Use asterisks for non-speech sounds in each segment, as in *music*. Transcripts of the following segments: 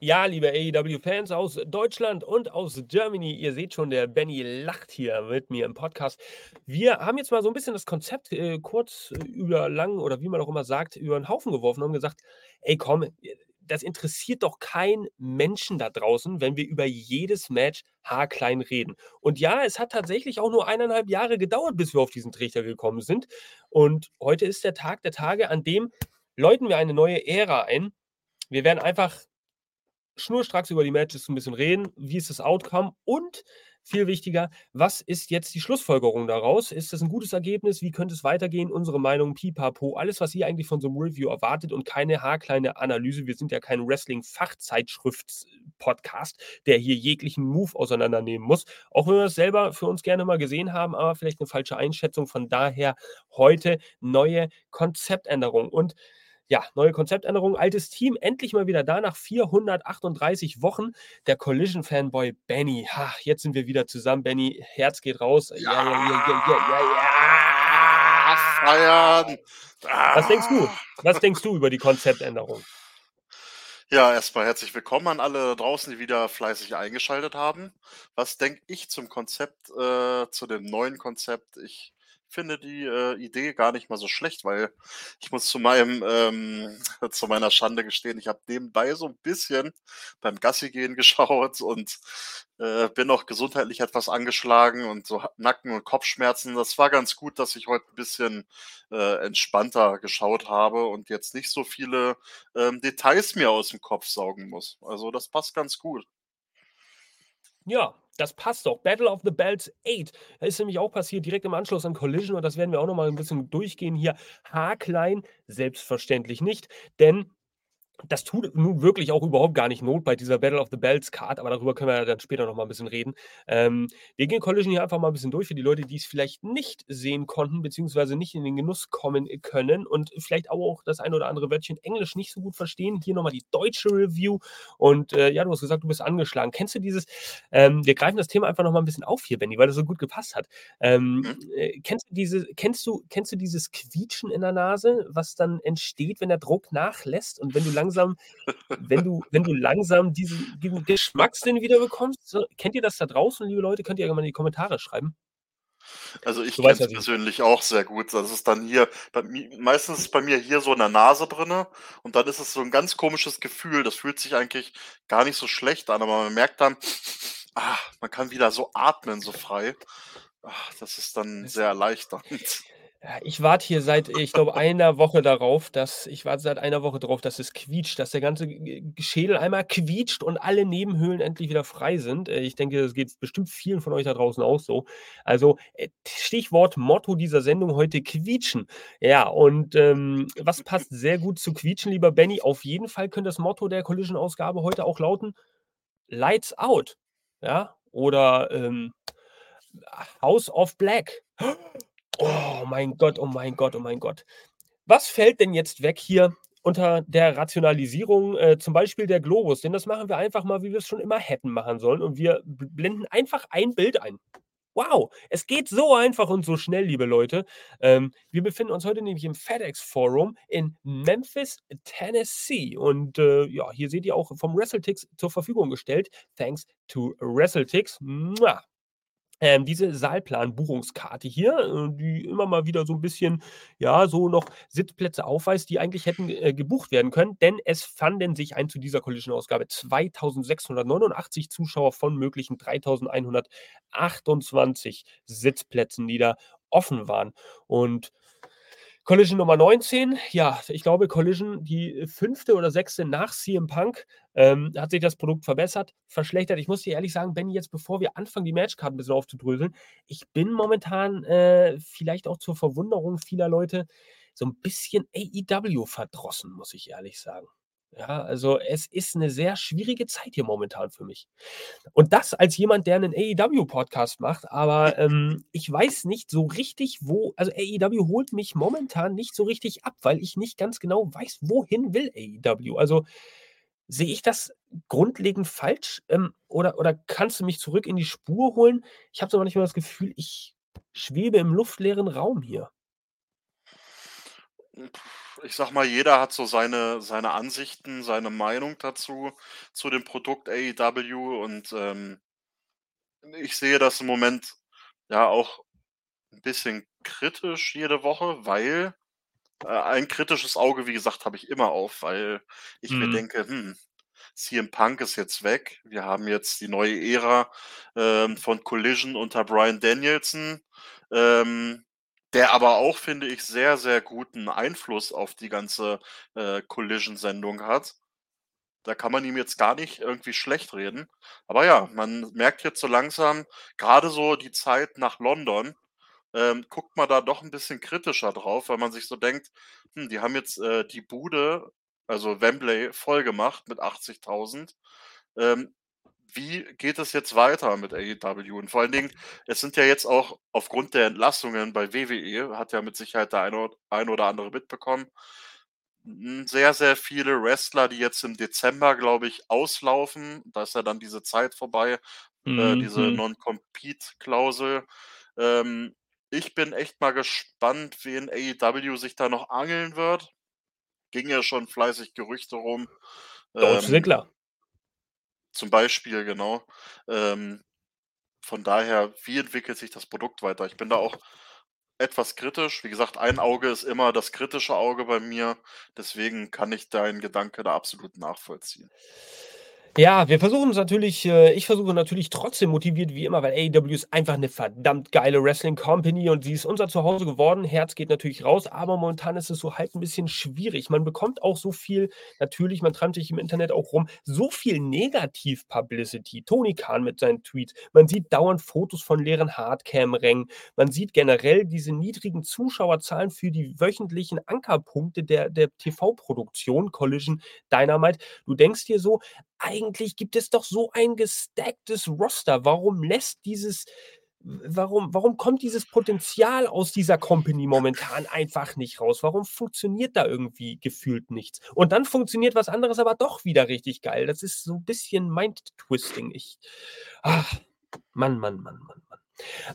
Ja, liebe AEW-Fans aus Deutschland und aus Germany, ihr seht schon, der Benny lacht hier mit mir im Podcast. Wir haben jetzt mal so ein bisschen das Konzept äh, kurz über lang oder wie man auch immer sagt, über den Haufen geworfen und gesagt, ey komm, das interessiert doch keinen Menschen da draußen, wenn wir über jedes Match haarklein reden. Und ja, es hat tatsächlich auch nur eineinhalb Jahre gedauert, bis wir auf diesen Trichter gekommen sind. Und heute ist der Tag der Tage, an dem läuten wir eine neue Ära ein. Wir werden einfach schnurstracks über die Matches ein bisschen reden. Wie ist das Outcome? Und viel wichtiger, was ist jetzt die Schlussfolgerung daraus? Ist das ein gutes Ergebnis? Wie könnte es weitergehen? Unsere Meinung, pipapo, alles, was ihr eigentlich von so einem Review erwartet und keine haarkleine Analyse. Wir sind ja kein Wrestling-Fachzeitschrift-Podcast, der hier jeglichen Move auseinandernehmen muss. Auch wenn wir das selber für uns gerne mal gesehen haben, aber vielleicht eine falsche Einschätzung. Von daher heute neue Konzeptänderung. Und ja, neue Konzeptänderung, altes Team, endlich mal wieder da nach 438 Wochen. Der Collision-Fanboy Benny. Ha, jetzt sind wir wieder zusammen, Benny. Herz geht raus. Ja, ja, ja, ja, ja, ja. Feiern. Was denkst du? Was denkst du über die Konzeptänderung? Ja, erstmal herzlich willkommen an alle draußen, die wieder fleißig eingeschaltet haben. Was denke ich zum Konzept, äh, zu dem neuen Konzept? Ich finde die äh, Idee gar nicht mal so schlecht, weil ich muss zu meinem ähm, *laughs* zu meiner Schande gestehen, ich habe nebenbei so ein bisschen beim Gassi gehen *laughs* geschaut und äh, bin auch gesundheitlich etwas angeschlagen und so Nacken- und Kopfschmerzen. Das war ganz gut, dass ich heute ein bisschen äh, entspannter geschaut habe und jetzt nicht so viele ähm, Details mir aus dem Kopf saugen muss. Also das passt ganz gut. Ja, das passt doch. Battle of the Belts 8. Das ist nämlich auch passiert direkt im Anschluss an Collision und das werden wir auch nochmal ein bisschen durchgehen hier. Haarklein, selbstverständlich nicht, denn das tut nun wirklich auch überhaupt gar nicht Not bei dieser Battle of the Bells Card, aber darüber können wir dann später noch mal ein bisschen reden. Ähm, wir gehen Collision hier einfach mal ein bisschen durch für die Leute, die es vielleicht nicht sehen konnten, beziehungsweise nicht in den Genuss kommen können und vielleicht auch das ein oder andere Wörtchen Englisch nicht so gut verstehen. Hier nochmal die deutsche Review. Und äh, ja, du hast gesagt, du bist angeschlagen. Kennst du dieses, ähm, wir greifen das Thema einfach noch mal ein bisschen auf hier, Benny, weil das so gut gepasst hat. Ähm, mhm. äh, kennst, du diese, kennst, du, kennst du dieses Quietschen in der Nase, was dann entsteht, wenn der Druck nachlässt und wenn du langsam langsam, wenn du, wenn du langsam diesen, diesen Geschmackssinn wieder bekommst, so, kennt ihr das da draußen, liebe Leute? Könnt ihr ja mal in die Kommentare schreiben. Also ich kenne es persönlich auch sehr gut. Das ist dann hier, bei, meistens ist bei mir hier so in der Nase drin und dann ist es so ein ganz komisches Gefühl. Das fühlt sich eigentlich gar nicht so schlecht an, aber man merkt dann, ah, man kann wieder so atmen, so frei. Ach, das ist dann sehr erleichternd. Ich warte hier seit, ich glaube, einer Woche darauf, dass ich warte seit einer Woche darauf, dass es quietscht, dass der ganze Schädel einmal quietscht und alle Nebenhöhlen endlich wieder frei sind. Äh, ich denke, das geht bestimmt vielen von euch da draußen auch so. Also äh, Stichwort Motto dieser Sendung heute quietschen. Ja, und ähm, was passt sehr gut zu quietschen, lieber Benny? Auf jeden Fall könnte das Motto der Collision-Ausgabe heute auch lauten: Lights out. Ja, oder ähm, House of Black. Oh mein Gott, oh mein Gott, oh mein Gott. Was fällt denn jetzt weg hier unter der Rationalisierung, äh, zum Beispiel der Globus? Denn das machen wir einfach mal, wie wir es schon immer hätten machen sollen. Und wir blenden einfach ein Bild ein. Wow, es geht so einfach und so schnell, liebe Leute. Ähm, wir befinden uns heute nämlich im FedEx Forum in Memphis, Tennessee. Und äh, ja, hier seht ihr auch vom WrestleTix zur Verfügung gestellt. Thanks to WrestleTix. Mua. Ähm, diese Saalplan-Buchungskarte hier, äh, die immer mal wieder so ein bisschen, ja, so noch Sitzplätze aufweist, die eigentlich hätten äh, gebucht werden können, denn es fanden sich ein zu dieser Collision-Ausgabe 2.689 Zuschauer von möglichen 3.128 Sitzplätzen, die da offen waren. Und Collision Nummer 19, ja, ich glaube, Collision, die fünfte oder sechste nach CM Punk, ähm, hat sich das Produkt verbessert, verschlechtert. Ich muss dir ehrlich sagen, Benny, jetzt bevor wir anfangen, die Matchkarten ein bisschen aufzudröseln, ich bin momentan äh, vielleicht auch zur Verwunderung vieler Leute so ein bisschen AEW verdrossen, muss ich ehrlich sagen. Ja, also es ist 'ne sehr schwierige Zeit hier momentan für mich. Und das als jemand, der 'nen AEW-Podcast macht, aber, ähm, *laughs* ich weiß nicht so richtig, wo also AEW holt mich momentan nicht so richtig ab, weil ich nicht ganz genau weiß, wohin will AEW? Also, sehe ich das grundlegend falsch, ähm, oder oder kannst du mich zurück in die Spur holen? Ich habe so manchmal das Gefühl, ich schwebe im luftleeren Raum hier. Ich sage mal, jeder hat so seine seine Ansichten, seine Meinung dazu, zu dem Produkt AEW und, ähm ich sehe das im Moment, ja, auch 'n bisschen kritisch jede Woche, weil äh, ein kritisches Auge, wie gesagt, habe ich immer auf, weil ich mir Mhm. denke: „Hm, CM Punk ist jetzt weg. Wir haben jetzt die neue Ära, ähm, von Collision unter Bryan Danielson, ähm, der aber auch, finde ich, sehr, sehr guten Einfluss auf die ganze, äh, Collision-Sendung hat. Da kann man ihm jetzt gar nicht irgendwie schlechtreden. Aber ja, man merkt jetzt so langsam, grade so die Zeit nach London, ähm, guckt man da doch 'n bisschen kritischer drauf, weil man sich so denkt: „Hm, die haben jetzt, äh, die Bude, also Wembley, vollgemacht mit 80.000. Ähm, wie geht es jetzt weiter mit AEW?“ Und vor allen Dingen, es sind ja jetzt auch aufgrund der Entlassungen bei WWE, hat ja mit Sicherheit der eine ein oder andere mitbekommen, sehr, sehr viele Wrestler, die jetzt im Dezember, glaube ich, auslaufen. Da ist ja dann diese Zeit vorbei, äh, diese Mhm. Non-Compete-Klausel. Ähm, ich bin echt mal gespannt, wen AEW sich da noch angeln wird. Ging ja schon fleißig Gerüchte rum. Dolph Ähm Ziggler. Zum Beispiel, genau. Ähm, von daher, wie entwickelt sich das Produkt weiter? Ich bin da auch etwas kritisch. Wie gesagt, ein Auge ist immer das kritische Auge bei mir, deswegen kann ich deinen Gedanke da absolut nachvollziehen. Ja, wir versuchen's natürlich äh, ich versuche natürlich trotzdem motiviert wie immer, weil AEW ist einfach 'ne verdammt geile Wrestling-Company und sie ist unser Zuhause geworden. Herz geht natürlich raus, aber momentan ist es so halt 'n bisschen schwierig. Man bekommt auch so viel natürlich, man treibt sich im Internet auch rum, so viel Negativ-Publicity. Tony Khan mit seinen Tweets. Man sieht dauernd Fotos von leeren Hardcam-Rängen. Man sieht generell diese niedrigen Zuschauerzahlen für die wöchentlichen Ankerpunkte der der TV-Produktion, Collision, Dynamite. Du denkst dir so: „Eigentlich gibt es doch so ein gestacktes Roster. Warum lässt dieses warum warum kommt dieses Potenzial aus dieser Company momentan einfach nicht raus? Warum funktioniert da irgendwie gefühlt nichts?“ Und dann funktioniert was anderes aber doch wieder richtig geil. Das ist so 'n bisschen Mind-Twisting. Ich ach, Mann, Mann, Mann, Mann, Mann.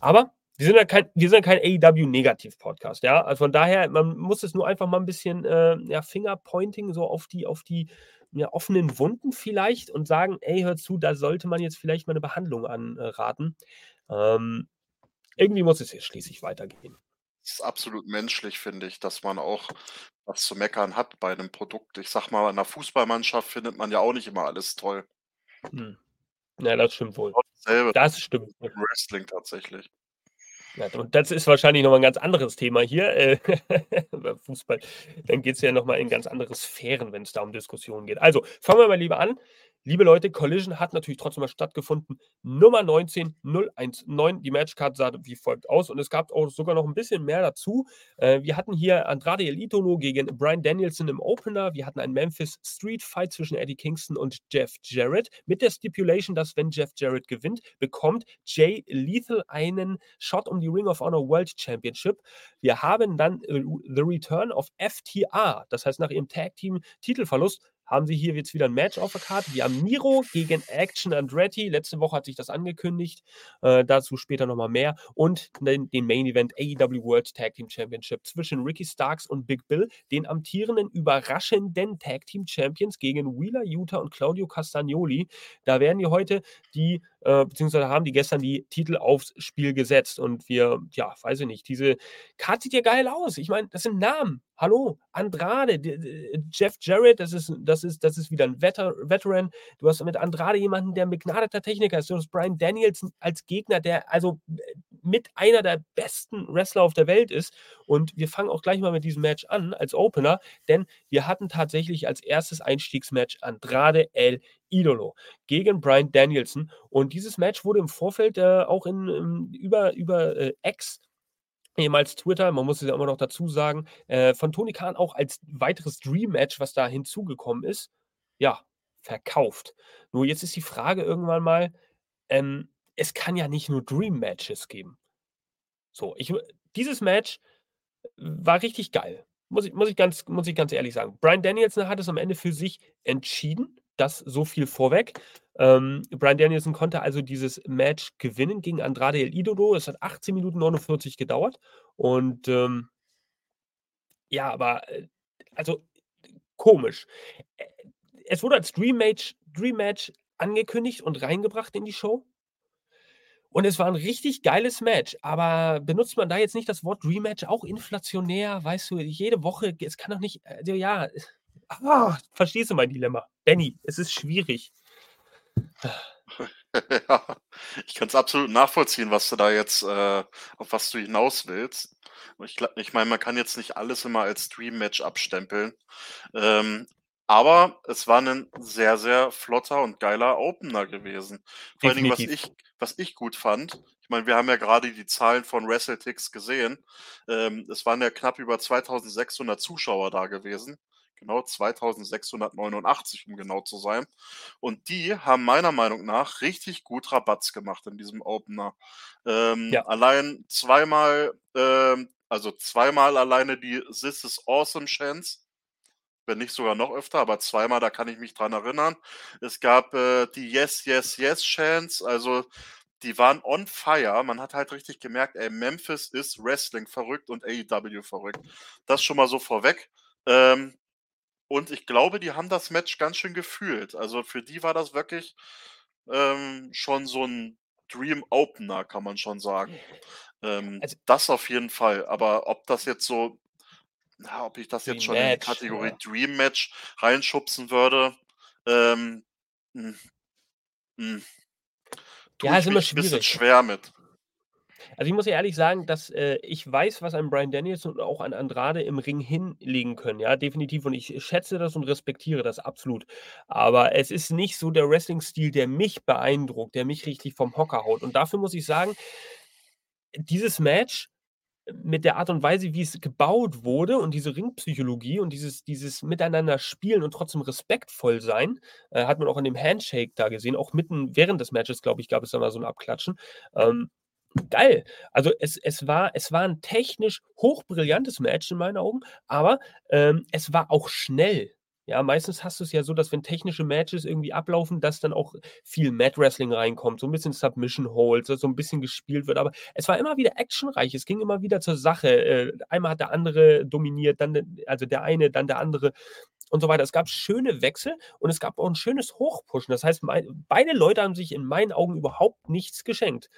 Aber wir sind ja kein wir sind kein AEW-Negativ-Podcast, ja? Also, von daher, man muss es nur einfach mal 'n bisschen, äh, ja, Finger-Pointing so auf die auf die, ja, offenen Wunden vielleicht und sagen: „Ey, hör zu, da sollte man jetzt vielleicht mal 'ne Behandlung an äh, raten.“ Ähm, irgendwie muss es ja schließlich weitergehen. Ist absolut menschlich, finde ich, dass man auch was zu meckern hat bei 'nem Produkt. Ich sage mal, in 'ner Fußballmannschaft findet man ja auch nicht immer alles toll. Mhm. Ja, das stimmt wohl. Das stimmt wohl. im Wrestling tatsächlich. Ja, und das ist wahrscheinlich noch mal 'n ganz anderes Thema hier, äh, *laughs* Fußball. Dann geht's ja noch mal in ganz andere Sphären, wenn's da um Diskussionen geht. Also, fangen wir mal lieber an. Liebe Leute, Collision hat natürlich trotzdem mal stattgefunden. Nummer 19, 019. Die Matchcard sah wie folgt aus und es gab auch sogar noch 'n bisschen mehr dazu. Äh, wir hatten hier Andrade El Idolo gegen Bryan Danielson im Opener. Wir hatten einen Memphis Street Fight zwischen Eddie Kingston und Jeff Jarrett mit der Stipulation, dass, wenn Jeff Jarrett gewinnt, bekommt Jay Lethal einen Shot um die Ring of Honor World Championship. Wir haben dann, äh, The Return of FTR. Das heißt, nach ihrem Tag-Team-Titelverlust haben sie hier jetzt wieder 'n Match auf der Card. Wir haben Miro gegen Action Andretti. Letzte Woche hat sich das angekündigt. Äh, dazu später noch mal mehr. Und den den Main Event AEW World Tag Team Championship zwischen Ricky Starks und Big Bill, den amtierenden überraschenden Tag Team Champions gegen Wheeler Yuta und Claudio Castagnoli. Da werden die heute die äh, beziehungsweise haben die gestern die Titel aufs Spiel gesetzt und wir ja, weiß ich nicht, diese Card sieht ja geil aus. Ich meine, das sind Namen. Hallo, Andrade, Jeff Jarrett, das ist das ist das ist wieder 'n Veter Veteran. Du hast mit Andrade jemanden, der 'n begnadeter Techniker ist. Du hast Bryan Danielson als Gegner, der also, äh, mit einer der besten Wrestler auf der Welt ist. Und wir fangen auch gleich mal mit diesem Match an als Opener, denn wir hatten tatsächlich als 1. Einstiegsmatch Andrade El Idolo gegen Bryan Danielson. Und dieses Match wurde im Vorfeld, äh, auch in ähm, über über, äh, X, ehemals Twitter, man muss es ja immer noch dazu sagen, äh, von Tony Khan auch als weiteres Dream Match, was da hinzugekommen ist ja, verkauft. Nur jetzt ist die Frage irgendwann mal, ähm, es kann ja nicht nur Dream Matches geben. So, ich dieses Match war richtig geil. Muss ich muss ich ganz muss ich ganz ehrlich sagen. Bryan Danielson hat es am Ende für sich entschieden, das so viel vorweg. Ähm, Bryan Danielson konnte also dieses Match gewinnen gegen Andrade El Idolo. Es hat 18 Minuten 49 gedauert und, ähm ja, aber, äh, also komisch. Es wurde als Dream Match Dream Match angekündigt und reingebracht in die Show. Und es war 'n richtig geiles Match, aber benutzt man da jetzt nicht das Wort Rematch auch inflationär? Weißt du, jede Woche es kann doch nicht also ja, ah, verstehst du mein Dilemma? Benny, es ist schwierig. *laughs* Ja, ich kann's absolut nachvollziehen, was du da jetzt äh, auf was du hinaus willst. Ich ich meine, man kann jetzt nicht alles immer als Dream Match abstempeln. Ähm, aber es war 'nen sehr, sehr flotter und geiler Opener gewesen. Vor allen Dingen, was ich was ich gut fand ich meine, wir haben ja grade die Zahlen von WrestleTix gesehen. Ähm, es waren ja knapp über 2.600 Zuschauer da gewesen. Genau, 2.689, um genau zu sein. Und die haben meiner Meinung nach richtig gut Rabatz gemacht in diesem Opener. Ähm, Ja. allein zweimal ähm, also zweimal alleine die „This is awesome“ Chants, wenn nicht sogar noch öfter, aber zweimal, da kann ich mich dran erinnern. Es gab, äh, die „Yes, yes, yes“ Chants, also die waren on fire. Man hat halt richtig gemerkt, ey, Memphis ist Wrestling verrückt und AEW verrückt. Das schon mal so vorweg. Ähm, und ich glaube, die haben das Match ganz schön gefühlt. Also, für die war das wirklich, ähm, schon so 'n Dream Opener, kann man schon sagen. Ähm, Also das auf jeden Fall. Aber ob das jetzt so na, ob ich das jetzt Dream schon in die Match, Kategorie ja. Dream Match reinschubsen würde, ähm, hm hm tue Ja, ist ich immer mich 'n bisschen schwer mit. Also, ich muss dir ehrlich sagen, dass, äh, ich weiß, was ein Bryan Danielson und auch ein Andrade im Ring hinlegen können, ja, definitiv. Und ich schätze das und respektiere das absolut. Aber es ist nicht so der Wrestling-Stil, der mich beeindruckt, der mich richtig vom Hocker haut. Und dafür muss ich sagen dieses Match mit der Art und Weise, wie es gebaut wurde und diese Ringpsychologie und dieses dieses Miteinander spielen und trotzdem respektvoll sein, äh, hat man auch an dem Handshake da gesehen. Auch mitten während des Matches, glaube ich, gab es da mal so 'n Abklatschen. Ähm, geil. Also, es es war es war 'n technisch hochbrillantes Match in meinen Augen, aber, ähm, es war auch schnell. Ja, meistens hast du's ja so, dass wenn technische Matches irgendwie ablaufen, dass dann auch viel Mat Wrestling reinkommt, so 'n bisschen Submission Holds, so 'n bisschen gespielt wird. Aber es war immer wieder actionreich. Es ging immer wieder zur Sache. Äh, einmal hat der andere dominiert, dann also der eine, dann der andere und so weiter. Es gab schöne Wechsel und es gab auch 'n schönes Hochpushen. Das heißt, beide Leute haben sich in meinen Augen überhaupt nichts geschenkt.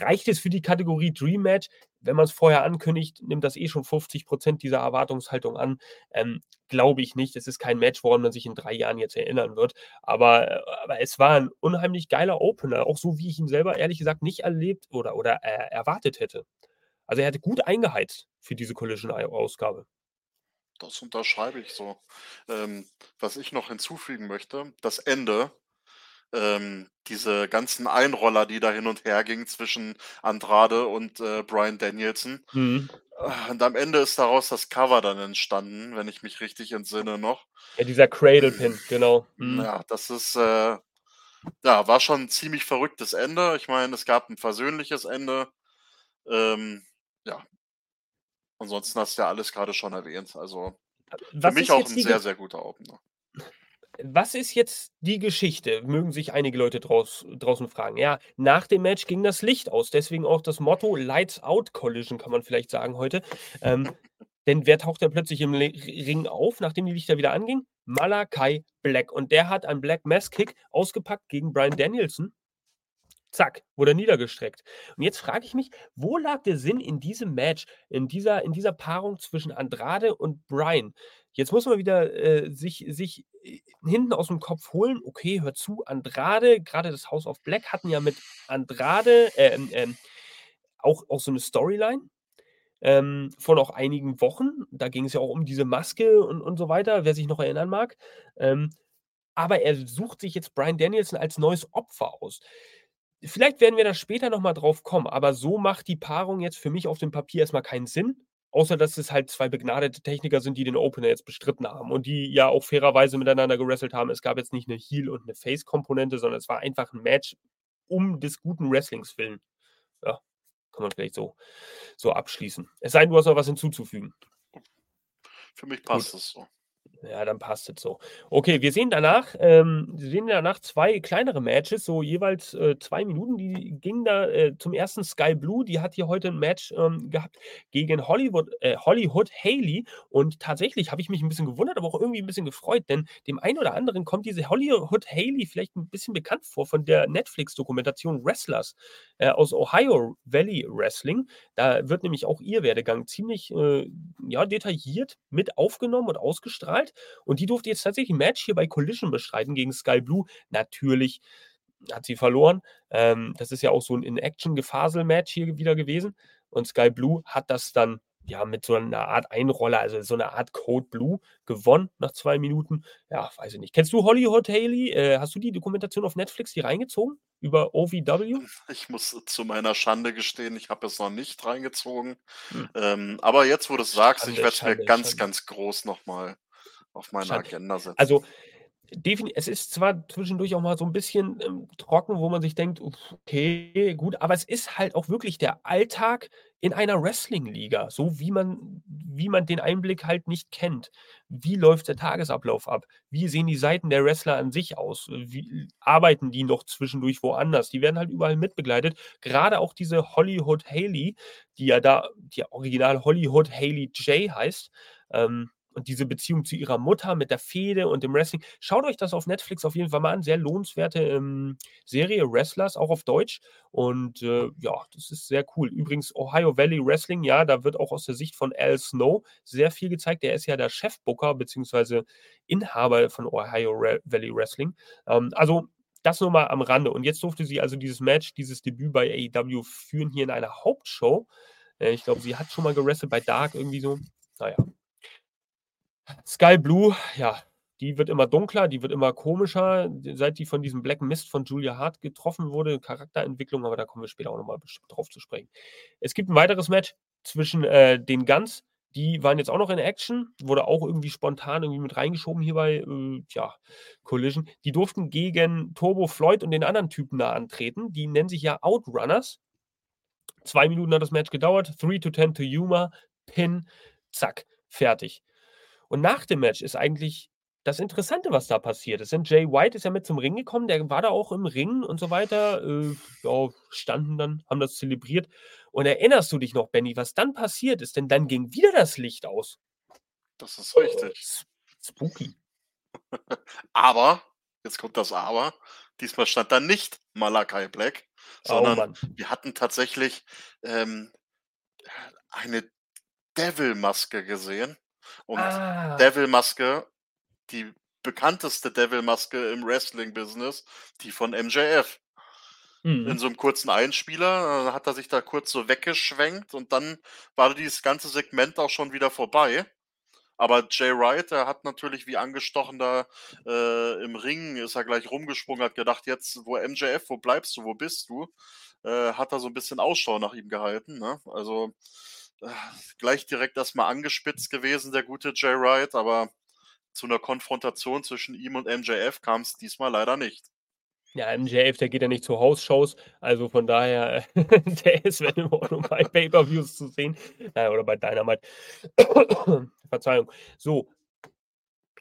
Reicht es für die Kategorie Dream Match? Wenn man's vorher ankündigt, nimmt das eh schon 50 % dieser Erwartungshaltung an. Ähm, glaube ich nicht. Es ist kein Match, woran man sich in 3 Jahren jetzt erinnern wird. Aber aber es war 'n unheimlich geiler Opener, auch so, wie ich ihn selber ehrlich gesagt nicht erlebt oder oder, äh, erwartet hätte. Also, er hatte gut eingeheizt für diese Collision Ei Ausgabe. Das unterschreibe ich so. Ähm, was ich noch hinzufügen möchte, das Ende, ähm, diese ganzen Einroller, die da hin und her gingen zwischen Andrade und, äh, Bryan Danielson. Mhm. Ah, und am Ende ist daraus das Cover dann entstanden, wenn ich mich richtig entsinne noch. Ja, dieser Cradle Pin, genau. Hm, Mhm. ja, das ist, äh ja, war schon 'n ziemlich verrücktes Ende. Ich meine, es gab 'n versöhnliches Ende. Ähm, ja. Ansonsten hast du ja alles grade schon erwähnt. Also, für was mich auch jetzt 'n die Ge sehr, sehr guter Opener. Was ist jetzt die Geschichte? Mögen sich einige Leute draus draußen fragen. Ja, nach dem Match ging das Licht aus, deswegen auch das Motto „Lights Out Collision“, kann man vielleicht sagen heute. Ähm, denn wer taucht da plötzlich im Ring auf, nachdem die Lichter wieder angingen? Malakai Black. Und der hat einen Black Mass Kick ausgepackt gegen Bryan Danielson. Zack, wurde er niedergestreckt. Und jetzt frage ich mich, wo lag der Sinn in diesem Match, in dieser in dieser Paarung zwischen Andrade und Bryan? Jetzt muss man wieder, äh, sich sich, äh, hinten aus'm Kopf holen: „Okay, hör zu, Andrade“ grade das House of Black hatten ja mit Andrade, ähm, ähm, auch auch so 'ne Storyline, ähm, vor noch einigen Wochen. Da ging's ja auch um diese Maske und und so weiter, wer sich noch erinnern mag. Ähm, aber er sucht sich jetzt Bryan Danielson als neues Opfer aus. Vielleicht werden wir da später noch mal drauf kommen, aber so macht die Paarung jetzt für mich auf dem Papier erst mal keinen Sinn. Außer, dass es halt zwei begnadete Techniker sind, die den Opener jetzt bestritten haben und die ja auch fairerweise miteinander gewrestelt haben. Es gab jetzt nicht eine Heel- und eine Face-Komponente, sondern es war einfach ein Match um des guten Wrestlings willen. Ja, kann man vielleicht so, so abschließen. Es sei denn, du hast noch was hinzuzufügen. Für mich passt es so. Ja, dann passt es so. Okay, wir sehen danach, ähm, wir sehen danach zwei kleinere Matches, so jeweils äh, zwei Minuten. Die gingen da äh, zum ersten Sky Blue, die hat hier heute ein Match ähm, gehabt gegen Hollywood, äh, Hollywood Haley. Und tatsächlich habe ich mich ein bisschen gewundert, aber auch irgendwie ein bisschen gefreut, denn dem einen oder anderen kommt diese Hollywood Haley vielleicht ein bisschen bekannt vor von der Netflix-Dokumentation Wrestlers äh, aus Ohio Valley Wrestling. Da wird nämlich auch ihr Werdegang ziemlich äh, ja, detailliert mit aufgenommen und ausgestrahlt. Und die durfte jetzt tatsächlich ein Match hier bei Collision bestreiten gegen Sky Blue. Natürlich hat sie verloren. Ähm, das ist ja auch so ein In-Action-Gefasel-Match hier wieder gewesen. Und Sky Blue hat das dann ja mit so einer Art Einroller, also so einer Art Code Blue gewonnen nach zwei Minuten. Ja, weiß ich nicht. Kennst du Hollywood Haley? Äh, hast du die Dokumentation auf Netflix hier reingezogen über OVW? *laughs* Ich muss zu meiner Schande gestehen, ich habe es noch nicht reingezogen. Hm. Ähm, aber jetzt, wo du es sagst, Schande, ich werde es mir ganz, Schande. ganz groß nochmal auf meine Schade. Agenda setzen. Also, es ist zwar zwischendurch auch mal so ein bisschen ähm, trocken, wo man sich denkt, okay, gut, aber es ist halt auch wirklich der Alltag in einer Wrestling-Liga, so wie man, wie man den Einblick halt nicht kennt. Wie läuft der Tagesablauf ab? Wie sehen die Seiten der Wrestler an sich aus? Wie arbeiten die noch zwischendurch woanders? Die werden halt überall mitbegleitet. Gerade auch diese Hollywood Haley, die ja da, die original Hollywood Haley J heißt, ähm, und diese Beziehung zu ihrer Mutter mit der Fehde und dem Wrestling. Schaut euch das auf Netflix auf jeden Fall mal an. Sehr lohnenswerte ähm, Serie, Wrestlers, auch auf Deutsch. Und äh, ja, das ist sehr cool. Übrigens, Ohio Valley Wrestling, ja, da wird auch aus der Sicht von Al Snow sehr viel gezeigt. Der ist ja der Chefbooker bzw. Inhaber von Ohio Re Valley Wrestling. Ähm, also das nur mal am Rande. Und jetzt durfte sie also dieses Match, dieses Debüt bei AEW führen hier in einer Hauptshow. Äh, ich glaube, sie hat schon mal gewrestelt bei Dark irgendwie so. Naja, Sky Blue, ja, die wird immer dunkler, die wird immer komischer, seit die von diesem Black Mist von Julia Hart getroffen wurde. Charakterentwicklung, aber da kommen wir später auch nochmal drauf zu sprechen. Es gibt ein weiteres Match zwischen äh, den Guns. Die waren jetzt auch noch in Action, wurde auch irgendwie spontan irgendwie mit reingeschoben hier bei äh, ja, Collision. Die durften gegen Turbo Floyd und den anderen Typen da antreten. Die nennen sich ja Outrunners. Zwei Minuten hat das Match gedauert. 3 to 10 to Yuma. Pin. Zack. Fertig. Und nach dem Match ist eigentlich das Interessante, was da passiert ist. Denn Jay White ist ja mit zum Ring gekommen, der war da auch im Ring und so weiter. Äh, ja, standen dann, haben das zelebriert. Und erinnerst du dich noch, Benny, was dann passiert ist? Denn dann ging wieder das Licht aus. Das ist richtig. Oh, spooky. *laughs* aber, jetzt kommt das Aber, diesmal stand da nicht Malakai Black, oh, sondern oh, wir hatten tatsächlich ähm, eine Devil-Maske gesehen. Und ah. Devil-Maske, die bekannteste Devil-Maske im Wrestling-Business, die von MJF. Mhm. In so einem kurzen Einspieler äh, hat er sich da kurz so weggeschwenkt und dann war dieses ganze Segment auch schon wieder vorbei. Aber Jay Wright, der hat natürlich wie angestochen da äh, im Ring, ist er gleich rumgesprungen, hat gedacht, jetzt, wo MJF, wo bleibst du, wo bist du? Äh, hat er so ein bisschen Ausschau nach ihm gehalten. Ne? Also gleich direkt erstmal angespitzt gewesen, der gute Jay Wright, aber zu einer Konfrontation zwischen ihm und MJF kam es diesmal leider nicht. Ja, MJF, der geht ja nicht zu House-Shows, also von daher, *laughs* der ist, wenn immer nur bei Pay-Per-Views zu sehen, naja, oder bei Dynamite. *coughs* Verzeihung. So,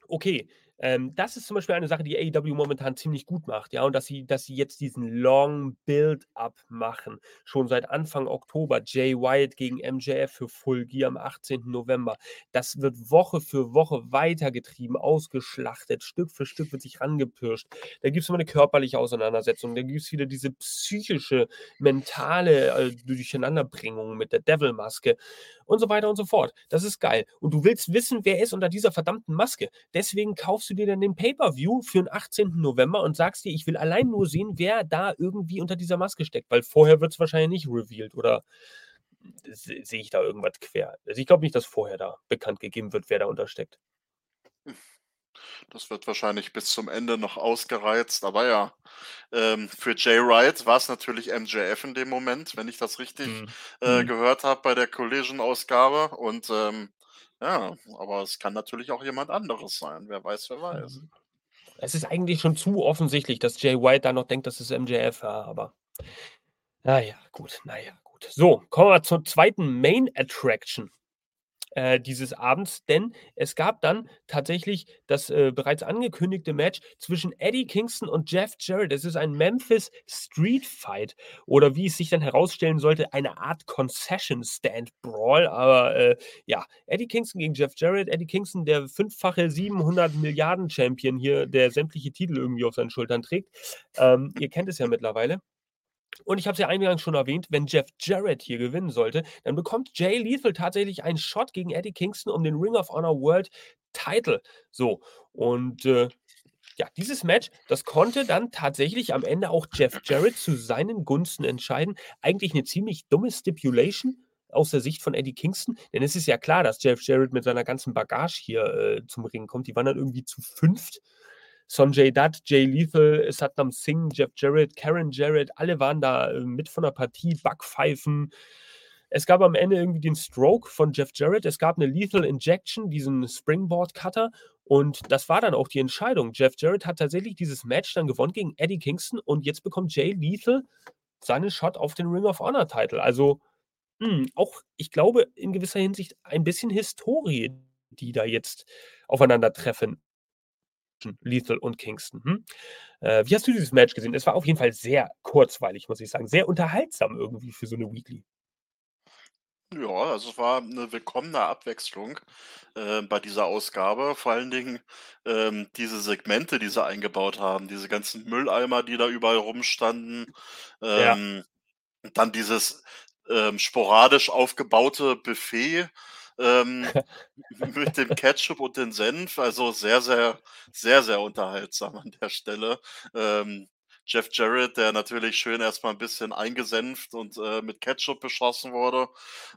okay, ähm, das ist zum Beispiel eine Sache, die AEW momentan ziemlich gut macht, ja, und dass sie, dass sie jetzt diesen Long Build-up machen. Schon seit Anfang Oktober. Jay Wyatt gegen MJF für Full Gear am 18. November. Das wird Woche für Woche weitergetrieben, ausgeschlachtet. Stück für Stück wird sich rangepirscht. Da gibt es immer eine körperliche Auseinandersetzung. Da gibt es wieder diese psychische, mentale äh, Durcheinanderbringung mit der Devil-Maske und so weiter und so fort. Das ist geil. Und du willst wissen, wer ist unter dieser verdammten Maske. Deswegen kaufst du dir dann den Pay-Per-View für den 18. November und sagst dir, ich will allein nur sehen, wer da irgendwie unter dieser Maske steckt, weil vorher wird es wahrscheinlich nicht revealed oder sehe ich da irgendwas quer. Also ich glaube nicht, dass vorher da bekannt gegeben wird, wer da untersteckt. Das wird wahrscheinlich bis zum Ende noch ausgereizt, aber ja, ähm, für Jay Wright war's natürlich MJF in dem Moment, wenn ich das richtig, Mhm. äh, Mhm. gehört habe bei der Collision-Ausgabe und, ähm, ja, aber es kann natürlich auch jemand anderes sein. Wer weiß, wer weiß. Mhm. Es ist eigentlich schon zu offensichtlich, dass Jay White da noch denkt, das ist MJF, ja, aber na ja, gut, na ja, gut. So, kommen wir zur zweiten Main Attraction, äh, dieses Abends, denn es gab dann tatsächlich das, äh, bereits angekündigte Match zwischen Eddie Kingston und Jeff Jarrett. Es ist ein Memphis Street Fight oder wie es sich dann herausstellen sollte, eine Art Concession Stand Brawl, aber, äh, ja, Eddie Kingston gegen Jeff Jarrett. Eddie Kingston, der fünffache 700 Milliarden Champion hier, der sämtliche Titel irgendwie auf seinen Schultern trägt. Ähm, ihr kennt es ja mittlerweile. Und ich habe es ja eingangs schon erwähnt, wenn Jeff Jarrett hier gewinnen sollte, dann bekommt Jay Lethal tatsächlich einen Shot gegen Eddie Kingston um den Ring of Honor World Title. So, und, äh, ja, dieses Match, das konnte dann tatsächlich am Ende auch Jeff Jarrett zu seinen Gunsten entscheiden. Eigentlich 'ne ziemlich dumme Stipulation aus der Sicht von Eddie Kingston, denn es ist ja klar, dass Jeff Jarrett mit seiner ganzen Bagage hier, äh, zum Ring kommt. Die waren dann irgendwie zu 5. Sonjay Dutt, Jay Lethal, Satnam Singh, Jeff Jarrett, Karen Jarrett, alle waren da, äh, mit von der Partie, Backpfeifen. Es gab am Ende irgendwie den Stroke von Jeff Jarrett. Es gab 'ne Lethal Injection, diesen Springboard Cutter und das war dann auch die Entscheidung. Jeff Jarrett hat tatsächlich dieses Match dann gewonnen gegen Eddie Kingston und jetzt bekommt Jay Lethal seinen Shot auf den Ring of Honor Title. Also, hm, auch, ich glaube, in gewisser Hinsicht ein bisschen Historie, die da jetzt aufeinandertreffen. Lethal und Kingston, hm? Äh, wie hast du dieses Match gesehen? Es war auf jeden Fall sehr kurzweilig, muss ich sagen, sehr unterhaltsam irgendwie für so 'ne Weekly. Ja, also es war 'ne willkommene Abwechslung, äh, bei dieser Ausgabe. Vor allen Dingen, ähm, diese Segmente, die sie eingebaut haben, diese ganzen Mülleimer, die da überall rumstanden, Ja. ähm, und dann dieses, ähm, sporadisch aufgebaute Buffet, ähm, *laughs* mit dem Ketchup und den Senf. Also sehr, sehr sehr, sehr unterhaltsam an der Stelle. Ähm, Jeff Jarrett, der natürlich schön erst mal 'n bisschen eingesenft und, äh, mit Ketchup beschossen wurde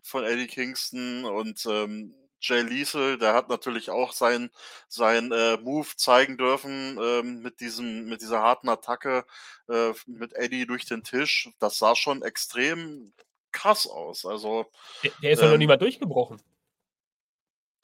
von Eddie Kingston und, ähm, Jay Lethal, der hat natürlich auch seinen seinen, äh, Move zeigen dürfen, ähm, mit diesem mit dieser harten Attacke, äh, mit Eddie durch den Tisch. Das sah schon extrem krass aus. Also, Der der ist doch noch nicht ähm mal durchgebrochen.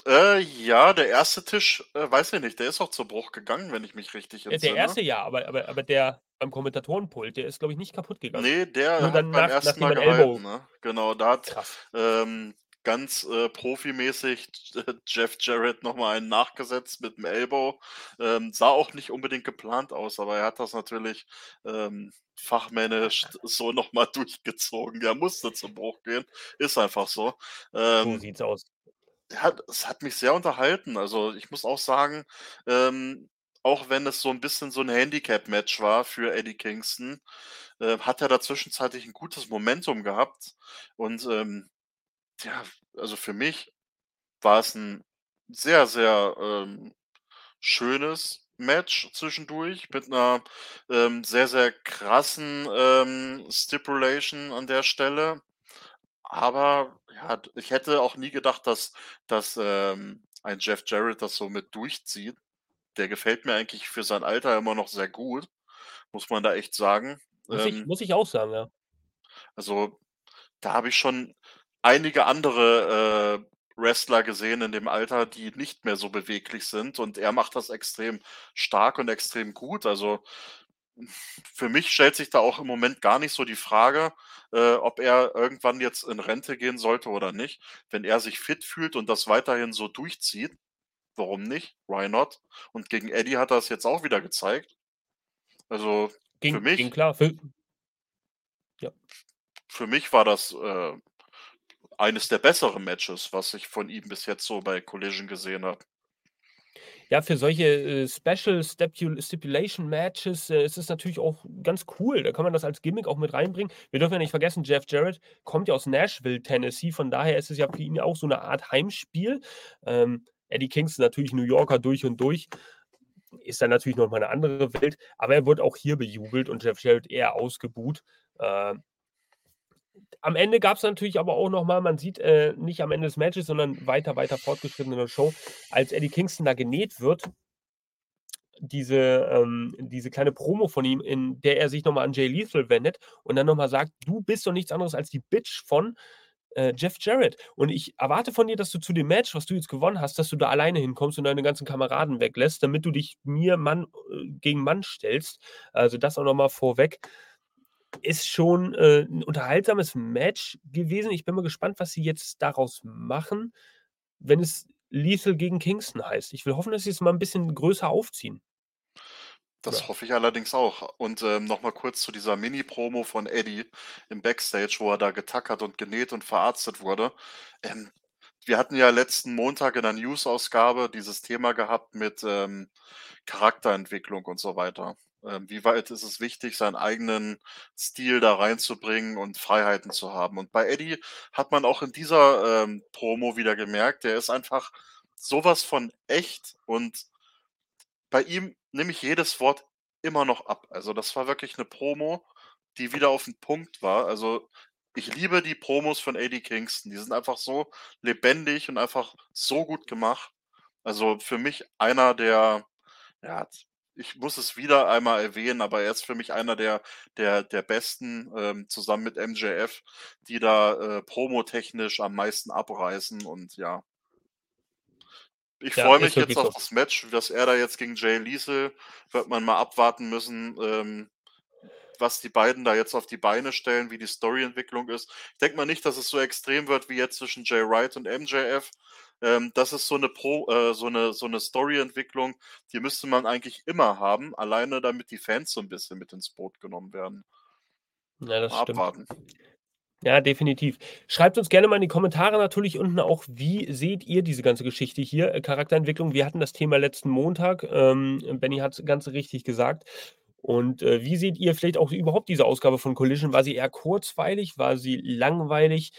Äh, ja, der 1. Tisch, äh, weiß ich nicht, der ist auch zu Bruch gegangen, wenn ich mich richtig Äh, der entsinne. 1. ja, aber aber aber der beim Kommentatorenpult, der ist, glaube ich, nicht kaputt gegangen. Ne, der Nur hat dann beim nach 1. nachdem Mal gehalten, ne? Genau, da hat, ähm, ganz, äh, profimäßig J Jeff Jarrett noch mal einen nachgesetzt mit 'm Elbow. Ähm, sah auch nicht unbedingt geplant aus, aber er hat das natürlich, ähm, fachmännisch so noch mal *laughs* durchgezogen. Der musste zu Bruch gehen, ist einfach so. So Ähm sieht's aus. Ja, es hat mich sehr unterhalten. Also, ich muss auch sagen, ähm, auch wenn es so 'n bisschen so 'n Handicap-Match war für Eddie Kingston, äh, hat er da zwischenzeitlich 'n gutes Momentum gehabt und, ähm, ja, also für mich war es 'n sehr, sehr, ähm, schönes Match zwischendurch mit 'ner, ähm, sehr, sehr krassen, ähm, Stipulation an der Stelle. Aber ja, ich hätte auch nie gedacht, dass dass, ähm, ein Jeff Jarrett das so mit durchzieht. Der gefällt mir eigentlich für sein Alter immer noch sehr gut, muss man da echt sagen. Muss ich Ähm muss ich auch sagen, ja. Also, da habe ich schon einige andere, äh, Wrestler gesehen in dem Alter, die nicht mehr so beweglich sind und er macht das extrem stark und extrem gut. Also, für mich stellt sich da auch im Moment gar nicht so die Frage, äh, ob er irgendwann jetzt in Rente gehen sollte oder nicht. Wenn er sich fit fühlt und das weiterhin so durchzieht, warum nicht? Why not? Und gegen Eddie hat er's jetzt auch wieder gezeigt. Also, für Ging ging mich klar, für Ja. für mich war das, äh, eines der besseren Matches, was ich von ihm bis jetzt so bei Collision gesehen habe. Ja, für solche, äh, Special Stipulation Matches, äh, ist es natürlich auch ganz cool. Da kann man das als Gimmick auch mit reinbringen. Wir dürfen ja nicht vergessen, Jeff Jarrett kommt ja aus Nashville, Tennessee, von daher ist es ja für ihn auch so 'ne Art Heimspiel. Ähm, Eddie Kingston natürlich New Yorker durch und durch. Ist dann natürlich noch mal 'ne andere Welt, aber er wird auch hier bejubelt und Jeff Jarrett eher ausgebuht. Ähm am Ende gab's natürlich aber auch noch mal man sieht, äh, nicht am Ende des Matches, sondern weiter, weiter fortgeschritten in der Show, als Eddie Kingston da genäht wird diese, ähm, diese kleine Promo von ihm, in der er sich nochmal an Jay Lethal wendet und dann nochmal sagt, du bist doch nichts anderes als die Bitch von äh, Jeff Jarrett. Und ich erwarte von dir, dass du zu dem Match, was du jetzt gewonnen hast, dass du da alleine hinkommst und deine ganzen Kameraden weglässt, damit du dich mir Mann äh, gegen Mann stellst. Also das auch nochmal vorweg. Ist schon äh, ein unterhaltsames Match gewesen. Ich bin mal gespannt, was sie jetzt daraus machen, wenn es Lethal gegen Kingston heißt. Ich will hoffen, dass sie es mal ein bisschen größer aufziehen. Das Ja. hoffe ich allerdings auch. Und ähm, noch kurz zu dieser Mini-Promo von Eddie im Backstage, wo er da getackert und genäht und verarztet wurde. Ähm, wir hatten ja letzten Montag in der News-Ausgabe dieses Thema gehabt mit ähm, Charakterentwicklung und so weiter. Ähm, wie weit ist es wichtig, seinen eigenen Stil da reinzubringen und Freiheiten zu haben? Und bei Eddie hat man auch in dieser ähm, Promo wieder gemerkt, der ist einfach sowas von echt und bei ihm nehme ich jedes Wort immer noch ab. Also, das war wirklich eine Promo, die wieder auf 'n Punkt war. Also, ich liebe die Promos von Eddie Kingston. Die sind einfach so lebendig und einfach so gut gemacht. Also, für mich einer der ja, ich muss es wieder einmal erwähnen, aber er ist für mich einer der der der Besten, ähm, zusammen mit MJF, die da, äh, promotechnisch am meisten abreißen und ja. Ich Ja, freue mich jetzt auf so. das Match, was er da jetzt gegen Jay Lethal wird man mal abwarten müssen, ähm, was die beiden da jetzt auf die Beine stellen, wie die Storyentwicklung ist. Ich denke mal nicht, dass es so extrem wird wie jetzt zwischen Jay Wright und MJF. Ähm, das ist so 'ne Pro äh, so 'ne so 'ne Storyentwicklung, die müsste man eigentlich immer haben, alleine damit die Fans so 'n bisschen mit ins Boot genommen werden. Ja, das Mal stimmt. abwarten. Ja, definitiv. Schreibt uns gerne mal in die Kommentare natürlich unten auch, wie seht ihr diese ganze Geschichte hier, äh, Charakterentwicklung? Wir hatten das Thema letzten Montag. Ähm, Benny hat's ganz richtig gesagt. Und, äh, wie seht ihr vielleicht auch überhaupt diese Ausgabe von Collision? War sie eher kurzweilig? War sie langweilig?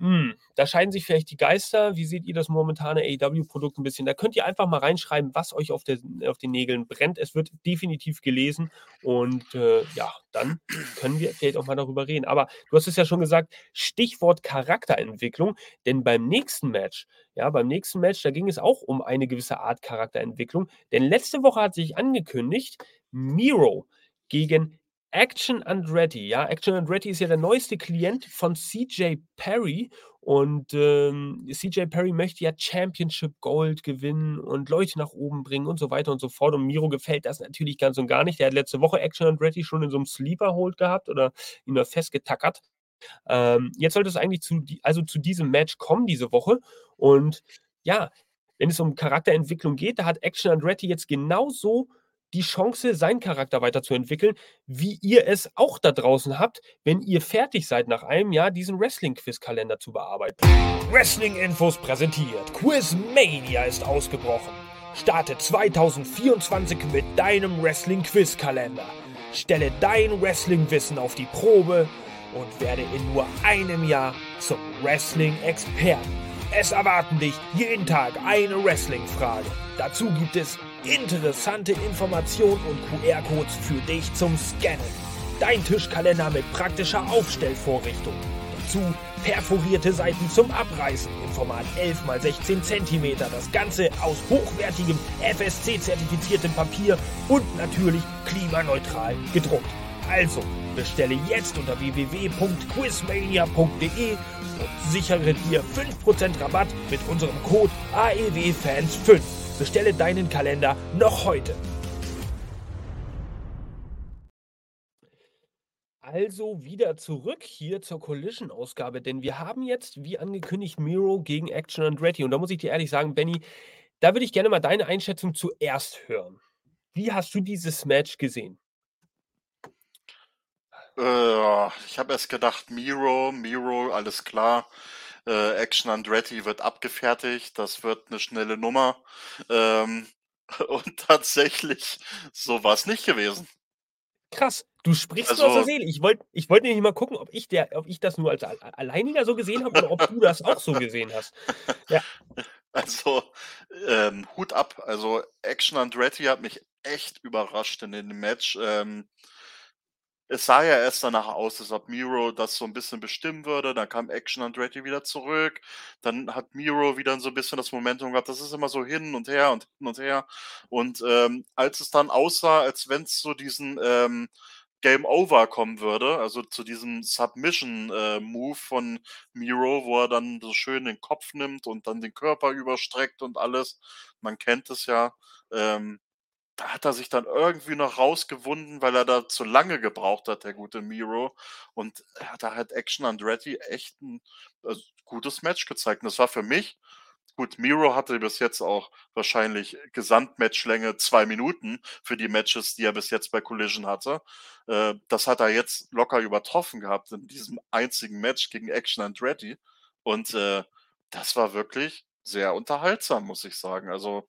Hm, da scheiden sich vielleicht die Geister. Wie seht ihr das momentane AEW-Produkt 'n bisschen? Da könnt ihr einfach mal reinschreiben, was euch auf der auf den Nägeln brennt. Es wird definitiv gelesen und, äh, ja, dann können wir vielleicht auch mal darüber reden. Aber du hast es ja schon gesagt, Stichwort Charakterentwicklung, denn beim nächsten Match ja, beim nächsten Match, da ging es auch um eine gewisse Art Charakterentwicklung, denn letzte Woche hat sich angekündigt, Miro gegen Action Andretti. Ja, Action Andretti ist ja der neueste Klient von CJ Perry und, ähm, CJ Perry möchte ja Championship Gold gewinnen und Leute nach oben bringen und so weiter und so fort. Und Miro gefällt das natürlich ganz und gar nicht. Der hat letzte Woche Action Andretti schon in so 'nem Sleeper Hold gehabt oder ihn da festgetackert. Ähm, jetzt sollte es eigentlich zu die also zu diesem Match kommen diese Woche. Und ja, wenn es um Charakterentwicklung geht, da hat Action Andretti jetzt genauso die Chance, seinen Charakter weiterzuentwickeln, wie ihr es auch da draußen habt, wenn ihr fertig seid, nach einem Jahr diesen Wrestling-Quizkalender zu bearbeiten. Wrestling-Infos präsentiert. Quizmania ist ausgebrochen. Starte 2024 mit deinem Wrestling-Quizkalender. Stelle dein Wrestling-Wissen auf die Probe und werde in nur einem Jahr zum Wrestling-Experten. Es erwarten dich jeden Tag eine Wrestling-Frage. Dazu gibt es interessante Informationen und QR-Codes für dich zum Scannen. Dein Tischkalender mit praktischer Aufstellvorrichtung. Dazu perforierte Seiten zum Abreißen im Format 11 x 16 cm. Das Ganze aus hochwertigem FSC-zertifiziertem Papier und natürlich klimaneutral gedruckt. Also bestelle jetzt unter www.quizmania.de und sichere dir 5% Rabatt mit unserem Code AEWFans5. Bestelle deinen Kalender noch heute. Also wieder zurück hier zur Collision-Ausgabe, denn wir haben jetzt, wie angekündigt, Miro gegen Action Andretti. Und da muss ich dir ehrlich sagen, Benny, da würde ich gerne mal deine Einschätzung zuerst hören. Wie hast du dieses Match gesehen? Äh, ich habe erst gedacht, Miro, Miro, alles klar. Äh, Action Andretti wird abgefertigt, das wird eine schnelle Nummer. Ähm, *laughs* und tatsächlich, so war es nicht gewesen. Krass, du sprichst mir aus der Also Seele. Ich wollte ich wollte nämlich mal gucken, ob ich der ob ich das nur als Al Alleiniger so gesehen habe oder ob du das auch so gesehen hast. Ja. *laughs* Also, ähm, Hut ab. Also, Action Andretti hat mich echt überrascht in dem Match. Ähm es sah ja erst danach aus, als ob Miro das so 'n bisschen bestimmen würde. Dann kam Action Andretti wieder zurück. Dann hat Miro wieder so 'n bisschen das Momentum gehabt. Das ist immer so hin und her und hin und her. Und, ähm, als es dann aussah, als wenn's zu diesen, ähm, Game Over kommen würde, also zu diesem Submission, äh, von Miro, wo er dann so schön den Kopf nimmt und dann den Körper überstreckt und alles. Man kennt es ja. Ähm, da hat er sich dann irgendwie noch rausgewunden, weil er da zu lange gebraucht hat, der gute Miro. Und da hat Action Andretti echt 'n, äh, gutes Match gezeigt. Und das war für mich gut, Miro hatte bis jetzt auch wahrscheinlich Gesamtmatchlänge 2 Minuten für die Matches, die er bis jetzt bei Collision hatte. Äh, das hat er jetzt locker übertroffen gehabt in diesem einzigen Match gegen Action Andretti. Und, äh, das war wirklich sehr unterhaltsam, muss ich sagen. Also,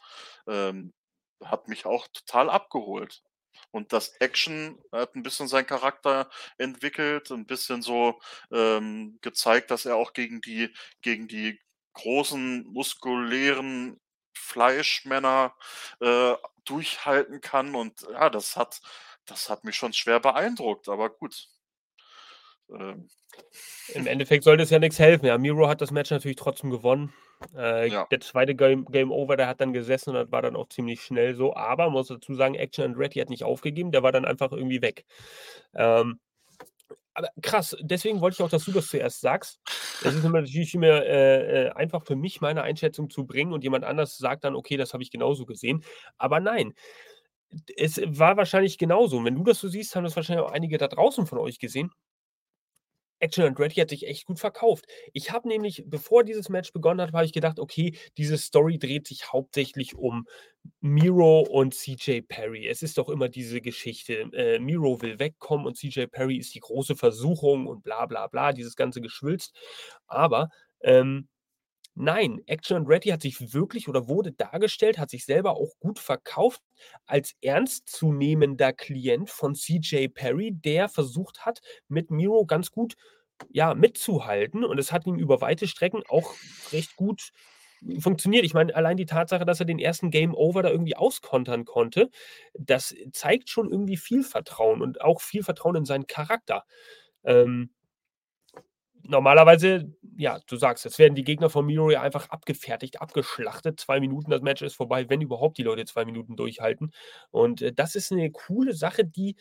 ähm, hat mich auch total abgeholt. Und das Action hat 'n bisschen seinen Charakter entwickelt, 'n bisschen so, ähm, gezeigt, dass er auch gegen die gegen die großen muskulären Fleischmänner, äh, durchhalten kann. Und ja, das hat das hat mich schon schwer beeindruckt, aber gut. Ähm. Im Endeffekt sollte es ja nix helfen. Ja, Miro hat das Match natürlich trotzdem gewonnen. Äh, Ja. der 2. Game Game Over, der hat dann gesessen und das war dann auch ziemlich schnell so. Aber man muss dazu sagen, Action Andretti hat nicht aufgegeben, der war dann einfach irgendwie weg. Ähm, aber krass, deswegen wollte ich auch, dass du das zuerst sagst. Es ist immer natürlich immer, äh, äh, einfach für mich, meine Einschätzung zu bringen und jemand anders sagt dann: „Okay, das habe ich genauso gesehen.“ Aber nein, es war wahrscheinlich genauso. Und wenn du das so siehst, haben das wahrscheinlich auch einige da draußen von euch gesehen. Action Andretti hat sich echt gut verkauft. Ich habe nämlich, bevor dieses Match begonnen hat, habe ich gedacht: „Okay, diese Story dreht sich hauptsächlich um Miro und CJ Perry.“ Es ist doch immer diese Geschichte, äh, Miro will wegkommen und CJ Perry ist die große Versuchung und bla bla bla, dieses ganze Geschwülst. Aber, ähm, nein, Action Andretti hat sich wirklich oder wurde dargestellt, hat sich selber auch gut verkauft als ernstzunehmender Klient von CJ Perry, der versucht hat, mit Miro ganz gut, ja, mitzuhalten. Und es hat ihm über weite Strecken auch recht gut funktioniert. Ich meine, allein die Tatsache, dass er den 1. Game Over da irgendwie auskontern konnte, das zeigt schon irgendwie viel Vertrauen und auch viel Vertrauen in seinen Charakter. Ähm normalerweise, ja, du sagst es, werden die Gegner von Miro einfach abgefertigt, abgeschlachtet. 2 Minuten, das Match ist vorbei, wenn überhaupt die Leute 2 Minuten durchhalten. Und, äh, das ist 'ne coole Sache, die,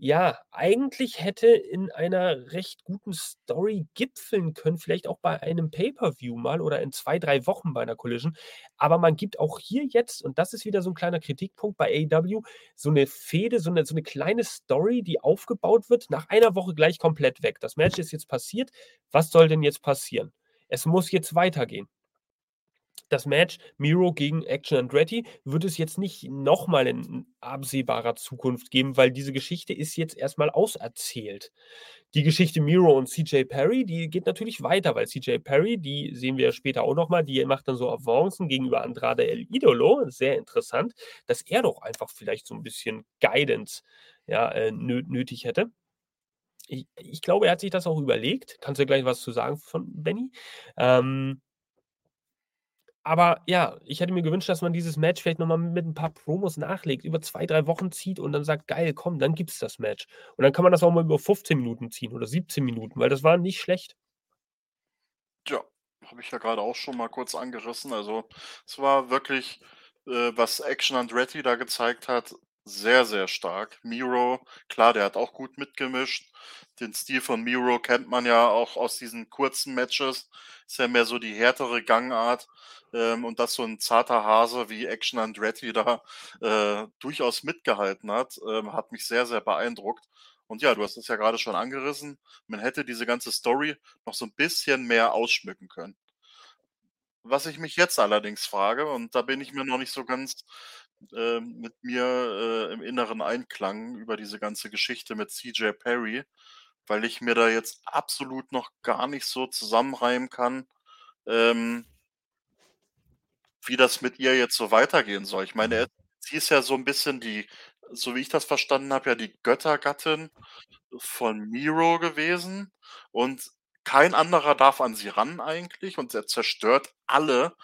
ja, eigentlich hätte in einer recht guten Story gipfeln können, vielleicht auch bei einem Pay-per-View mal oder in 2, 3 Wochen bei 'ner Collision. Aber man gibt auch hier jetzt und das ist wieder so 'n kleiner Kritikpunkt bei AEW, so 'ne Fehde, so 'ne so 'ne kleine Story, die aufgebaut wird, nach einer Woche gleich komplett weg. Das Match ist jetzt passiert. Was soll denn jetzt passieren? Es muss jetzt weitergehen. Das Match Miro gegen Action Andretti wird es jetzt nicht noch mal in absehbarer Zukunft geben, weil diese Geschichte ist jetzt erst mal auserzählt. Die Geschichte Miro und CJ Perry, die geht natürlich weiter, weil CJ Perry, die sehen wir später auch noch mal, die macht dann so Avancen gegenüber Andrade El Idolo. Sehr interessant, dass er doch einfach vielleicht so 'n bisschen Guidance, ja, äh, nö nötig hätte. I ich glaube, er hat sich das auch überlegt. Kannst du gleich was zu sagen von Benny. Ähm aber ja, ich hätte mir gewünscht, dass man dieses Match vielleicht noch mal mit 'n paar Promos nachlegt, über 2, 3 Wochen zieht und dann sagt: „Geil, komm, dann gibt's das Match.“ Und dann kann man das auch mal über 15 Minuten ziehen oder 17 Minuten, weil das war nicht schlecht. Ja, habe ich ja grade auch schon mal kurz angerissen. Also, es war wirklich, äh, was Action Andretti da gezeigt hat, sehr, sehr stark. Miro, klar, der hat auch gut mitgemischt. Den Stil von Miro kennt man ja auch aus diesen kurzen Matches. Ist ja mehr so die härtere Gangart, ähm, und dass so 'n zarter Hase wie Action Andretti da, äh, durchaus mitgehalten hat, ähm, hat mich sehr, sehr beeindruckt. Und ja, du hast es ja grade schon angerissen. Man hätte diese ganze Story noch so 'n bisschen mehr ausschmücken können. Was ich mich jetzt allerdings frage, und da bin ich mir noch nicht so ganz, ähm, mit mir, äh, im inneren Einklang über diese ganze Geschichte mit CJ Perry, weil ich mir da jetzt absolut noch gar nicht so zusammenreimen kann, ähm wie das mit ihr jetzt so weitergehen soll. Ich meine, sie ist ja so 'n bisschen die so wie ich das verstanden habe, ja die Göttergattin von Miro gewesen und kein anderer darf an sie ran eigentlich und er zerstört alle,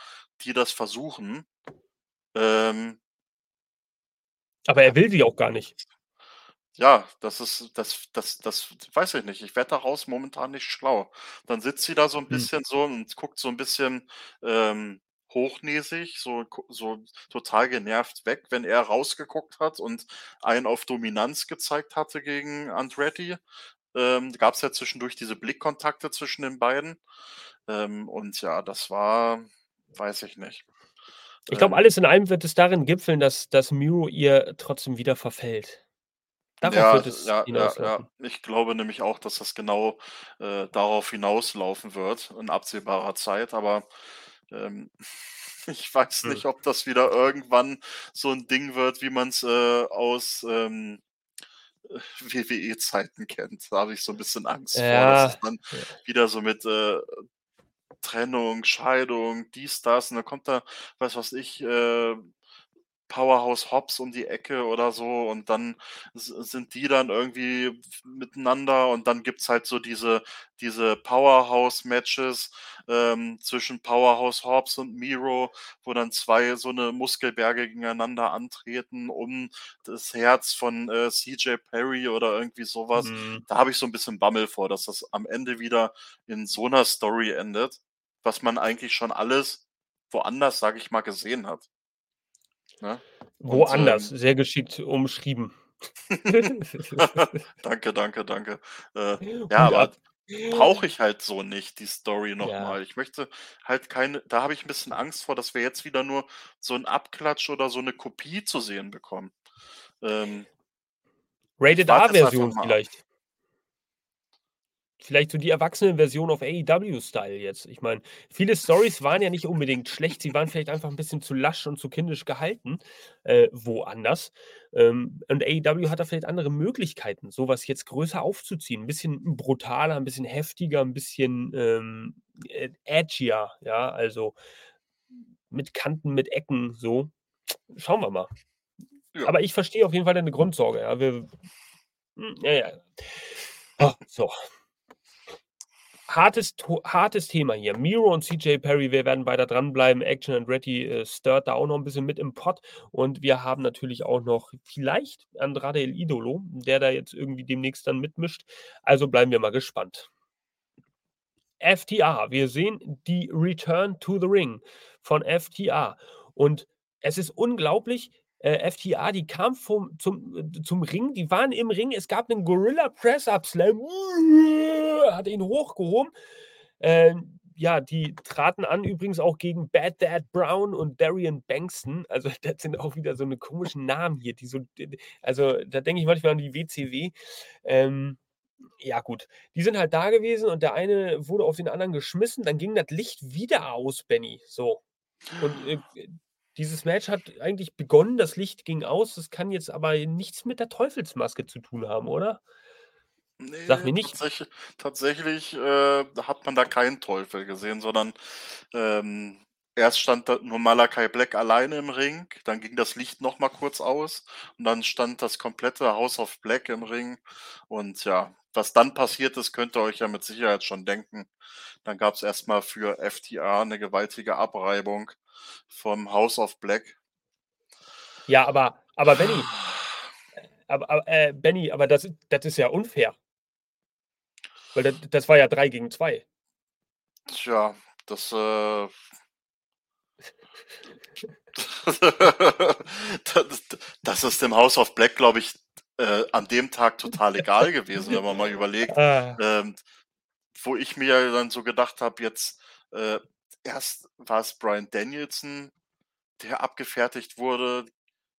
die das versuchen. Ähm Aber er will sie auch gar nicht. Ja, das ist das das das weiß ich nicht. Ich werde daraus momentan nicht schlau. Dann sitzt sie da so 'n Hm. bisschen so und guckt so 'n bisschen, ähm, hochnäsig, so so total genervt weg, wenn er rausgeguckt hat und einen auf Dominanz gezeigt hatte gegen Andretti. Ähm, gab's ja zwischendurch diese Blickkontakte zwischen den beiden. Ähm, und ja, das war weiß ich nicht. Ich glaube, Ähm alles in allem wird es darin gipfeln, dass dass Miro ihr trotzdem wieder verfällt. Darauf Ja, wird es ja, ja, ja. hinauslaufen. Ich glaube nämlich auch, dass das genau, äh, darauf hinauslaufen wird in absehbarer Zeit, aber, ähm, *laughs* ich weiß Hm. nicht, ob das wieder irgendwann so 'n Ding wird, wie man's, äh, aus, ähm, äh, WWE-Zeiten kennt. Da habe ich so 'n bisschen Angst vor, dass es Ja, dann ja. wieder so mit, äh, Trennung, Scheidung, dies, das. Und dann kommt da, weiß was ich, äh, Powerhouse Hobbs um die Ecke oder so und dann sind die dann irgendwie miteinander und dann gibt's halt so diese diese Powerhouse-Matches, ähm, zwischen Powerhouse Hobbs und Miro, wo dann 2 so 'ne Muskelberge gegeneinander antreten um das Herz von, äh, CJ Perry oder irgendwie so was. Mhm. Da habe ich so 'n bisschen Bammel vor, dass das am Ende wieder in so 'ner Story endet, was man eigentlich schon alles woanders, sage ich mal, gesehen hat. Ne? Woanders, ähm sehr geschickt umschrieben. *laughs* Danke, danke, danke. Äh, ja, aber ab. brauche ich halt so nicht die Story noch Ja. Ich möchte halt keine da habe ich 'n bisschen Angst vor, dass wir jetzt wieder nur so 'n Abklatsch oder so 'ne Kopie zu sehen bekommen. Ähm mal ab. vielleicht. Vielleicht so die Erwachsenenversion auf AEW-Style jetzt. Ich meine, viele Storys waren ja nicht unbedingt schlecht. Sie waren vielleicht einfach 'n bisschen zu lasch und zu kindisch gehalten, äh, woanders. Ähm, und AEW hat da vielleicht andere Möglichkeiten, so was jetzt größer aufzuziehen. 'N bisschen brutaler, 'n bisschen heftiger, 'n bisschen, ähm, äh, edgier, ja, also mit Kanten, mit Ecken so. Schauen wir mal. Ja. Aber ich verstehe auf jeden Fall deine Grundsorge, ja. Wir hm, ja, ja. Ah, so. Hartes hartes Thema hier. Miro und CJ Perry, wir werden weiter dranbleiben. Action Andretti, äh, stirrt da auch noch 'n bisschen mit im Pott. Und wir haben natürlich auch noch vielleicht Andrade El Idolo, der da jetzt irgendwie demnächst dann mitmischt. Also bleiben wir mal gespannt. FTR. Wir sehen die Return to the Ring von FTR. Und es ist unglaublich, äh, FTR, die kamen vom zum äh, zum Ring, die waren im Ring. Es gab 'nen Gorilla Press-Up Slam. Hat ihn hochgehoben. Ähm, ja, die traten an übrigens auch gegen Bad Dad Brown und Darian Bankston. Also, *laughs* das sind auch wieder so 'ne komischen Namen hier, die so also, da denke ich manchmal an die WCW. Ähm, ja gut, die sind halt da gewesen und der eine wurde auf den anderen geschmissen, dann ging das Licht wieder aus, Benny, so. Und, äh, dieses Match hat eigentlich begonnen, das Licht ging aus. Das kann jetzt aber nichts mit der Teufelsmaske zu tun haben, oder? Sag Ne, mir nicht tatsächlich tatsächlich, äh, hat man da keinen Teufel gesehen, sondern, ähm, erst stand nur Malakai Black alleine im Ring, dann ging das Licht noch mal kurz aus und dann stand das komplette House of Black im Ring. Und ja, was dann passiert ist, könnt ihr euch ja mit Sicherheit schon denken. Dann gab's erst mal für FTR 'ne gewaltige Abreibung vom House of Black. Ja, aber aber Benny aber aber, äh, Benny, aber das das ist ja unfair. Weil das das war ja 3 gegen 2. Tja, das, äh da das *laughs* das ist dem House of Black, glaube ich, äh, an dem Tag total *laughs* egal gewesen, wenn man mal überlegt, Ah. ähm, wo ich mir dann so gedacht habe, jetzt, äh, erst war's Bryan Danielson, der abgefertigt wurde,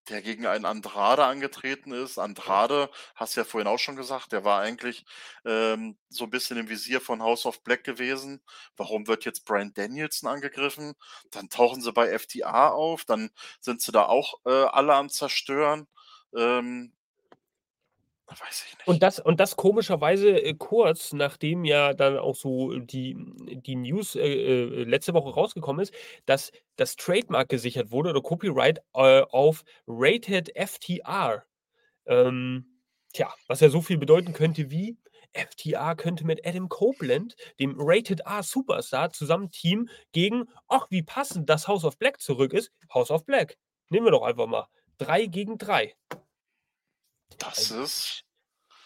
der gegen einen Andrade angetreten ist. Andrade, hast du ja vorhin auch schon gesagt, der war eigentlich, ähm, so 'n bisschen im Visier von House of Black gewesen. Warum wird jetzt Bryan Danielson angegriffen? Dann tauchen sie bei FTR auf, dann sind sie da auch, äh, alle am Zerstören. Ähm weiß ich Und nicht. das und das komischerweise, äh, kurz nachdem ja dann auch so die die News, äh, äh, letzte Woche rausgekommen ist, dass das Trademark gesichert wurde oder Copyright, äh, auf Rated FTR. Ähm, tja, was ja so viel bedeuten könnte wie: FTR könnte mit Adam Copeland, dem Rated-R-Superstar, zusammen teamen gegen ach, wie passend, dass House of Black zurück ist, House of Black. Nehmen wir doch einfach mal 3 gegen 3. Das Also ist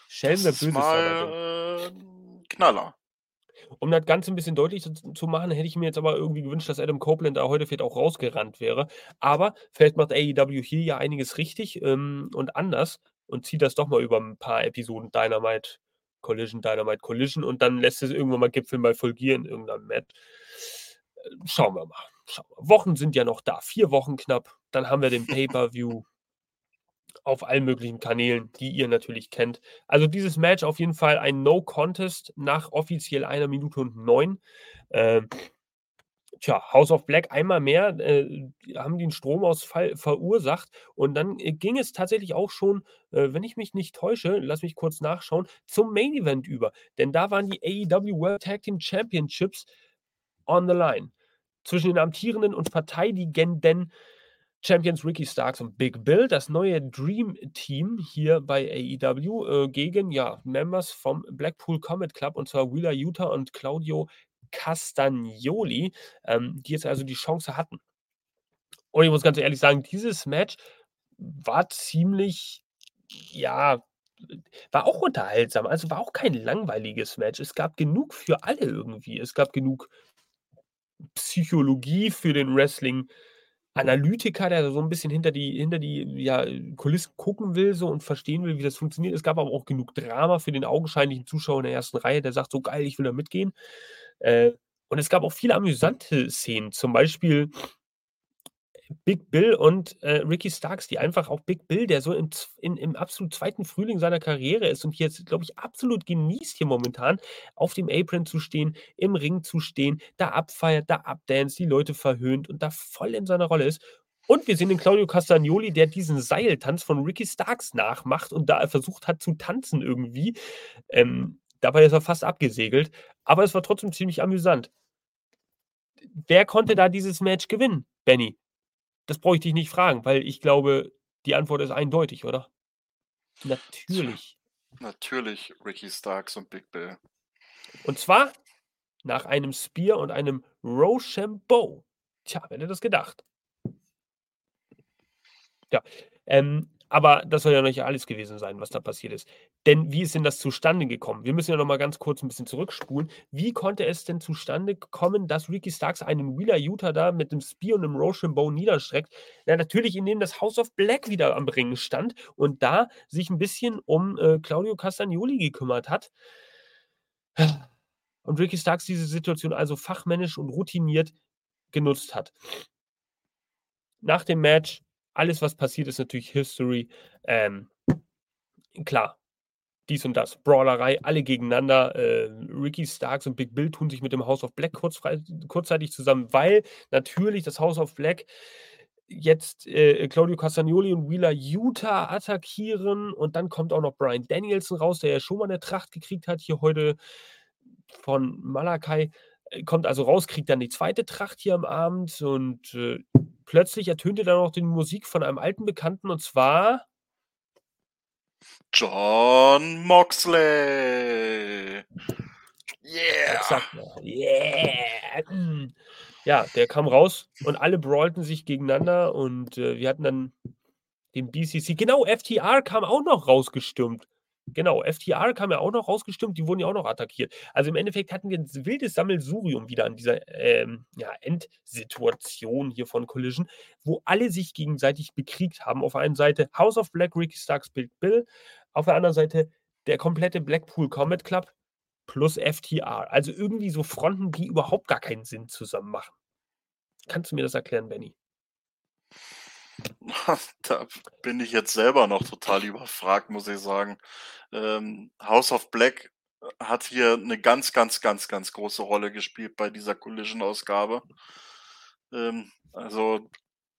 Schelm, Das ist mal, äh, Knaller. Um das Ganze 'n bisschen deutlich z zu machen, hätte ich mir jetzt aber irgendwie gewünscht, dass Adam Copeland da heute vielleicht auch rausgerannt wäre. Aber vielleicht macht AEW hier ja einiges richtig, ähm, und anders und zieht das doch mal über 'n paar Episoden Dynamite Collision, Dynamite Collision und dann lässt es irgendwann mal Gipfel mal Folgier in irgend 'nem Match. Schauen wir mal, schauen wir. Wochen sind ja noch da, 4 Wochen knapp, dann haben wir den *laughs* Pay-per-View auf allen möglichen Kanälen, die ihr natürlich kennt. Also, dieses Match auf jeden Fall ein No Contest nach offiziell 1 Minute und 9. Ähm, tja, House of Black einmal mehr, äh, haben die 'n Stromausfall verursacht und dann, äh, ging es tatsächlich auch schon, äh, wenn ich mich nicht täusche, lass mich kurz nachschauen, zum Main Event über. Denn da waren die AEW World Tag Team Championships on the line zwischen den amtierenden und verteidigenden Champions Ricky Starks und Big Bill, das neue Dream Team hier bei AEW, äh, gegen, ja, Members vom Blackpool Combat Club, und zwar Wheeler Yuta und Claudio Castagnoli, ähm, die jetzt also die Chance hatten. Und ich muss ganz ehrlich sagen, dieses Match war ziemlich ja, war auch unterhaltsam. Also, war auch kein langweiliges Match. Es gab genug für alle irgendwie. Es gab genug Psychologie für den Wrestling-Analytiker, der so 'n bisschen hinter die hinter die, ja, Kulissen gucken will so und verstehen will, wie das funktioniert. Es gab aber auch genug Drama für den augenscheinlichen Zuschauer in der 1. Reihe, der sagt: „So geil, ich will da mitgehen.“ Äh, und es gab auch viele amüsante Szenen, zum Beispiel Big Bill und, äh, Ricky Starks, die einfach auch Big Bill, der so im in im absolut 2. Frühling seiner Karriere ist und jetzt, glaube ich, absolut genießt, hier momentan auf dem Apron zu stehen, im Ring zu stehen, da abfeiert, da abdanced, die Leute verhöhnt und da voll in seiner Rolle ist. Und wir sehen den Claudio Castagnoli, der diesen Seiltanz von Ricky Starks nachmacht und da versucht hat zu tanzen irgendwie. Ähm, dabei ist er fast abgesegelt, aber es war trotzdem ziemlich amüsant. Wer konnte da dieses Match gewinnen, Benny? Das brauche ich dich nicht fragen, weil ich glaube, die Antwort ist eindeutig, oder? Natürlich. natürlich Ricky Starks und Big Bill. Und zwar nach einem Spear und einem Roshambo. Tja, wer hätte das gedacht? Ja, ähm, aber das soll ja noch nicht alles gewesen sein, was da passiert ist. Denn wie ist denn das zustande gekommen? Wir müssen ja noch mal ganz kurz 'n bisschen zurückspulen. Wie konnte es denn zustande kommen, dass Ricky Starks einen Wheeler Yuta da mit 'nem Spear und 'nem Roshambo niederstreckt? Ja, natürlich, indem das House of Black wieder am Ring stand und da sich 'n bisschen um, äh, Claudio Castagnoli gekümmert hat. Und Ricky Starks diese Situation also fachmännisch und routiniert genutzt hat. Nach dem Match, alles, was passiert, ist natürlich History. Ähm, klar, dies und das, Brawlerei, alle gegeneinander. Äh, Ricky Starks und Big Bill tun sich mit dem House of Black kurzfrei kurzzeitig zusammen, weil natürlich das House of Black jetzt, äh, Claudio Castagnoli und Wheeler Yuta attackieren und dann kommt auch noch Bryan Danielson raus, der ja schon mal 'ne Tracht gekriegt hat, hier heute von Malakai. Äh, kommt also raus, kriegt dann die 2. Tracht hier am Abend und, äh, plötzlich ertönte dann auch die Musik von einem alten Bekannten und zwar Jon Moxley. Yeah. Exakt, yeah, hm. Ja, der kam raus und alle brawlten sich gegeneinander und, äh, wir hatten dann den BCC genau, FTR kam auch noch rausgestürmt. Genau, FTR kam ja auch noch rausgestürmt, die wurden ja auch noch attackiert. Also, im Endeffekt hatten wir 'n s wildes Sammelsurium wieder an dieser, ähm, ja, Endsituation hier von Collision, wo alle sich gegenseitig bekriegt haben. Auf der einen Seite House of Black, Ricky Starks, Big Bill, auf der anderen Seite der komplette Blackpool Combat Club plus FTR. Also, irgendwie so Fronten, die überhaupt gar keinen Sinn zusammen machen. Kannst du mir das erklären, Benny? *laughs* Da bin ich jetzt selber noch total überfragt, muss ich sagen. Ähm, House of Black, hat hier 'ne ganz, ganz, ganz, ganz große Rolle gespielt bei dieser Collision-Ausgabe. Ähm, also,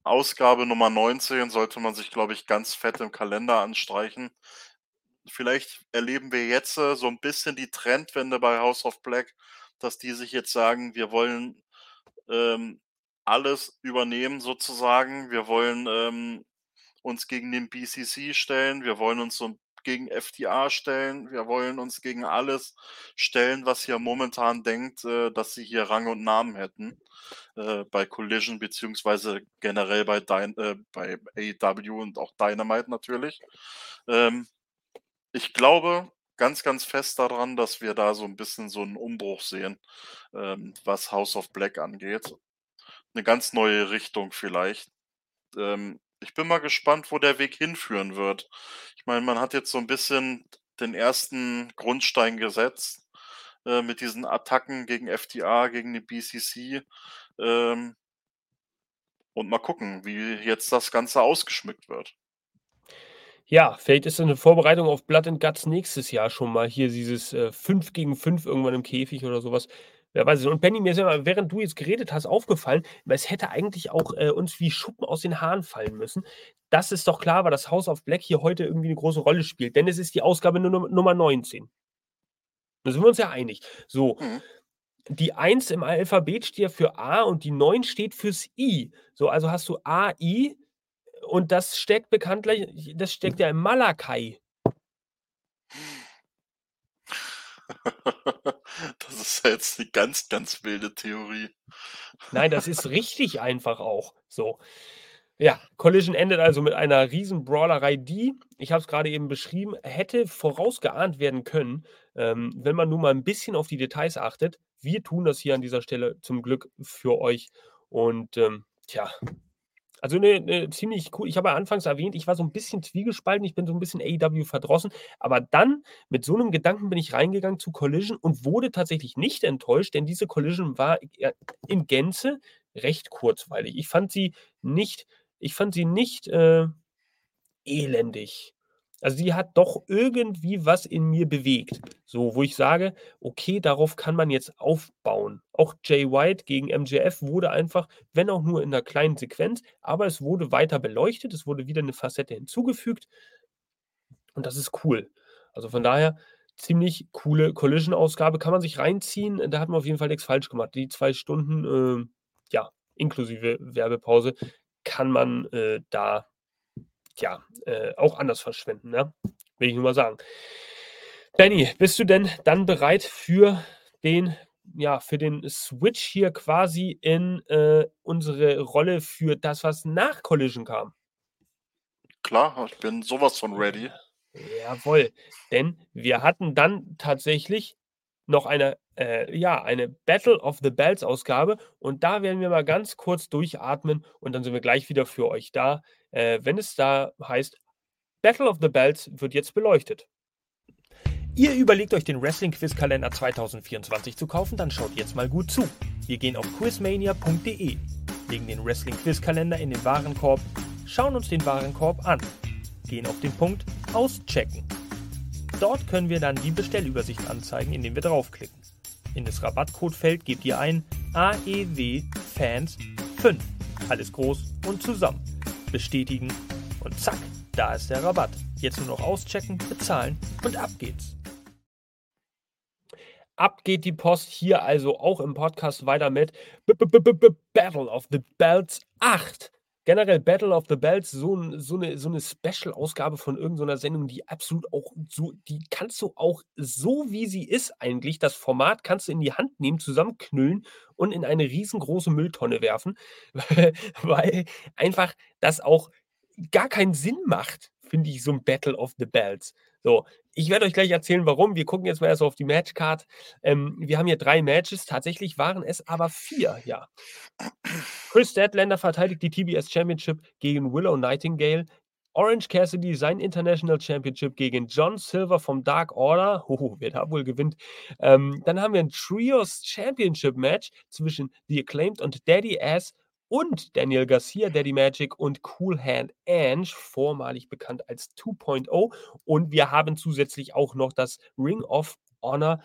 Ausgabe Nummer 19 sollte man sich, glaube ich, ganz fett im Kalender anstreichen. Vielleicht erleben wir jetzt, äh, so 'n bisschen die Trendwende bei House of Black, dass die sich jetzt sagen: „Wir wollen, ähm, alles übernehmen sozusagen. Wir wollen, ähm, uns gegen den BCC stellen. Wir wollen uns so gegen FTR stellen. Wir wollen uns gegen alles stellen, was hier momentan denkt, äh, dass sie hier Rang und Namen hätten, äh, bei Collision beziehungsweise generell bei Dyn äh, bei AEW und auch Dynamite natürlich.“ Ähm, ich glaube, ganz, ganz fest daran, dass wir da so 'n bisschen so 'n Umbruch sehen, ähm, was House of Black angeht. 'Ne ganz neue Richtung vielleicht. Ähm, ich bin mal gespannt, wo der Weg hinführen wird. Ich meine, man hat jetzt so 'n bisschen den ersten Grundstein gesetzt, äh, mit diesen Attacken gegen FTA, gegen die BCC, ähm und mal gucken, wie jetzt das Ganze ausgeschmückt wird. Ja, vielleicht ist das 'ne Vorbereitung auf Blood and Guts nächstes Jahr schon mal hier dieses, äh, 5 gegen 5 irgendwann im Käfig oder so Wer weiß es. Und Benny, mir ist ja während du jetzt geredet hast, aufgefallen, weil es hätte eigentlich auch, äh, uns wie Schuppen aus den Haaren fallen müssen, dass es doch klar war, dass House of Black hier heute irgendwie 'ne große Rolle spielt, denn es ist die Ausgabe Num Nummer 19. Da sind wir uns ja einig. So, Mhm. die 1 im Alphabet steht ja für A und die 9 steht fürs I. So, also hast du AI und das steckt bekanntlich das steckt ja im Malakai. *laughs* Das ist jetzt 'ne ganz, ganz wilde Theorie. Nein, das ist richtig einfach auch, so. Ja, Collision endet also mit einer Riesen-Brawlerei, die, ich habe es grade eben beschrieben, hätte vorausgeahnt werden können, ähm, wenn man nur mal 'n bisschen auf die Details achtet. Wir tun das hier an dieser Stelle zum Glück für euch und, ähm, tja, also 'ne 'ne ziemlich cool ich habe ja anfangs erwähnt, ich war so 'n bisschen zwiegespalten, ich bin so 'n bisschen AEW verdrossen, aber dann mit so 'nem Gedanken bin ich reingegangen zu Collision und wurde tatsächlich nicht enttäuscht, denn diese Collision war, in Gänze recht kurzweilig. Ich fand sie nicht ich fand sie nicht, äh, elendig. Also, sie hat doch irgendwie was in mir bewegt, so, wo ich sage: „Okay, darauf kann man jetzt aufbauen.“ Auch Jay White gegen MJF wurde einfach wenn auch nur in 'ner kleinen Sequenz, aber es wurde weiter beleuchtet, es wurde wieder 'ne Facette hinzugefügt und das ist cool. Also, von daher ziemlich coole Collision-Ausgabe, kann man sich reinziehen. Da hat man auf jeden Fall nix falsch gemacht. Die 2 Stunden, ähm, ja, inklusive Werbepause kann man, äh, da, ja, äh, auch anders verschwenden, ne? Will ich nur mal sagen. Benny, bist du denn dann bereit für den ja, für den Switch hier quasi in, äh, unsere Rolle für das, was nach Collision kam? Klar, ich bin so was von ready. Jawoll, denn wir hatten dann tatsächlich noch eine, äh, ja, eine Battle of the Belts Ausgabe und da werden wir mal ganz kurz durchatmen und dann sind wir gleich wieder für euch da, äh, wenn es da heißt: „Battle of the Belts wird jetzt beleuchtet.“ Ihr überlegt euch den Wrestling-Quiz-Kalender 2024 zu kaufen, dann schaut jetzt mal gut zu. Wir gehen auf quizmania.de, legen den Wrestling-Quiz-Kalender in den Warenkorb, schauen uns den Warenkorb an, gehen auf den Punkt Auschecken. Dort können wir dann die Bestellübersicht anzeigen, indem wir draufklicken. In das Rabattcodefeld gebt ihr ein AEW-Fans5, alles groß und zusammen, bestätigen und zack, da ist der Rabatt. Jetzt nur noch auschecken, bezahlen und ab geht's. Ab geht die Post hier also auch im Podcast weiter mit B B B Battle of the Belts 8. Generell Battle of the Belts, so so 'ne so 'ne Special-Ausgabe von irgend so 'ner Sendung, die absolut auch so die kannst du auch so, wie sie ist eigentlich das Format kannst du in die Hand nehmen, zusammenknüllen und in eine riesengroße Mülltonne werfen, *laughs* weil einfach das auch gar keinen Sinn macht, finde ich, so 'n Battle of the Belts. So, ich werde euch gleich erzählen, warum. Wir gucken jetzt mal erst auf die Matchcard. Ähm, wir haben hier 3 Matches, tatsächlich waren es aber 4, ja. Kris Statlander verteidigt die TBS Championship gegen Willow Nightingale. Orange Cassidy sein International Championship gegen John Silver vom Dark Order. Oh, wer da wohl gewinnt. Ähm, dann haben wir 'n Trios Championship Match zwischen The Acclaimed und Daddy Ass und Daniel Garcia, Daddy Magic und Cool Hand Ange, vormalig bekannt als 2.0. Und wir haben zusätzlich auch noch das Ring of Honor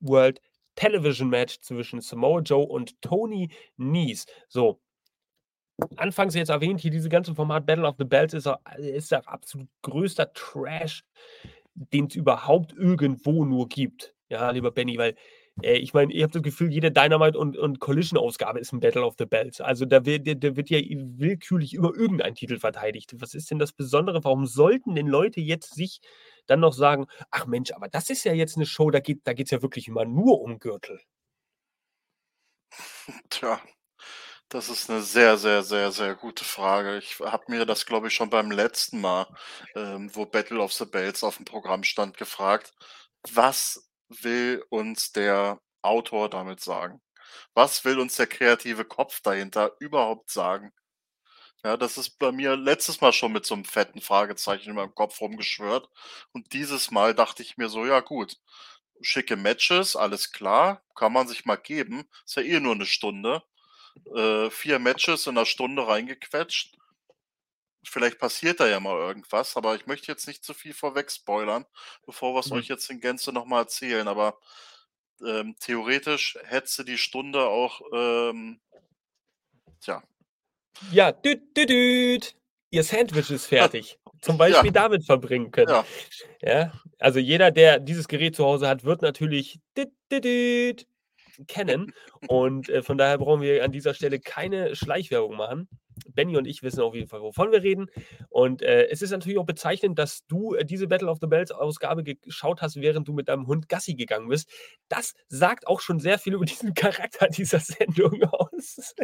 World Television Match zwischen Samoa Joe und Tony Nese. So. Anfangs jetzt erwähnt, hier diese ganze Format Battle of the Belts ist ist ja absolut größter Trash, den's überhaupt irgendwo nur gibt. Ja, lieber Benny, weil, äh, ich meine, ich habe das Gefühl, jede Dynamite und und Collision-Ausgabe ist 'n Battle of the Belts. Also, da wird da wird ja willkürlich immer irgendein Titel verteidigt. Was ist denn das Besondere? Warum sollten denn Leute jetzt sich dann noch sagen: „Ach Mensch, aber das ist ja jetzt 'ne Show, da geht da geht's ja wirklich immer nur um Gürtel.“ *laughs* Tja, das ist 'ne sehr, sehr, sehr, sehr gute Frage. Ich habe mir das, glaube ich, schon beim letzten Mal, ähm, wo Battle of the Belts aufm Programm stand, gefragt. Was will uns der Autor damit sagen? Was will uns der kreative Kopf dahinter überhaupt sagen? Ja, das ist bei mir letztes Mal schon mit so 'nem fetten Fragezeichen in meinem Kopf rumgeschwirrt. Und dieses Mal dachte ich mir so: „Ja gut, schicke Matches, alles klar, kann man sich mal geben. Ist ja eh nur 'ne Stunde. Äh, 4 Matches in 'ner Stunde reingequetscht. Vielleicht passiert da ja mal irgendwas, aber ich möchte jetzt nicht zu viel vorweg spoilern, bevor wir's Mhm. euch jetzt in Gänze noch mal erzählen. Aber, ähm, theoretisch hättest du die Stunde auch, ähm tja. Ja, düt düdüt. Ihr Sandwich ist fertig. *laughs* Zum Ja. Beispiel damit verbringen können. Ja. Ja, also jeder, der dieses Gerät zu Hause hat, wird natürlich düt düdüt kennen. *laughs* Und, äh, von daher brauchen wir an dieser Stelle keine Schleichwerbung machen. Benny und ich wissen auf jeden Fall, wovon wir reden. Und, äh, es ist natürlich auch bezeichnend, dass du, äh, diese „Battle of the Bells“ Ausgabe ge geschaut hast, während du mit deinem Hund Gassi gegangen bist. Das sagt auch schon sehr viel *laughs* über diesen Charakter dieser Sendung aus.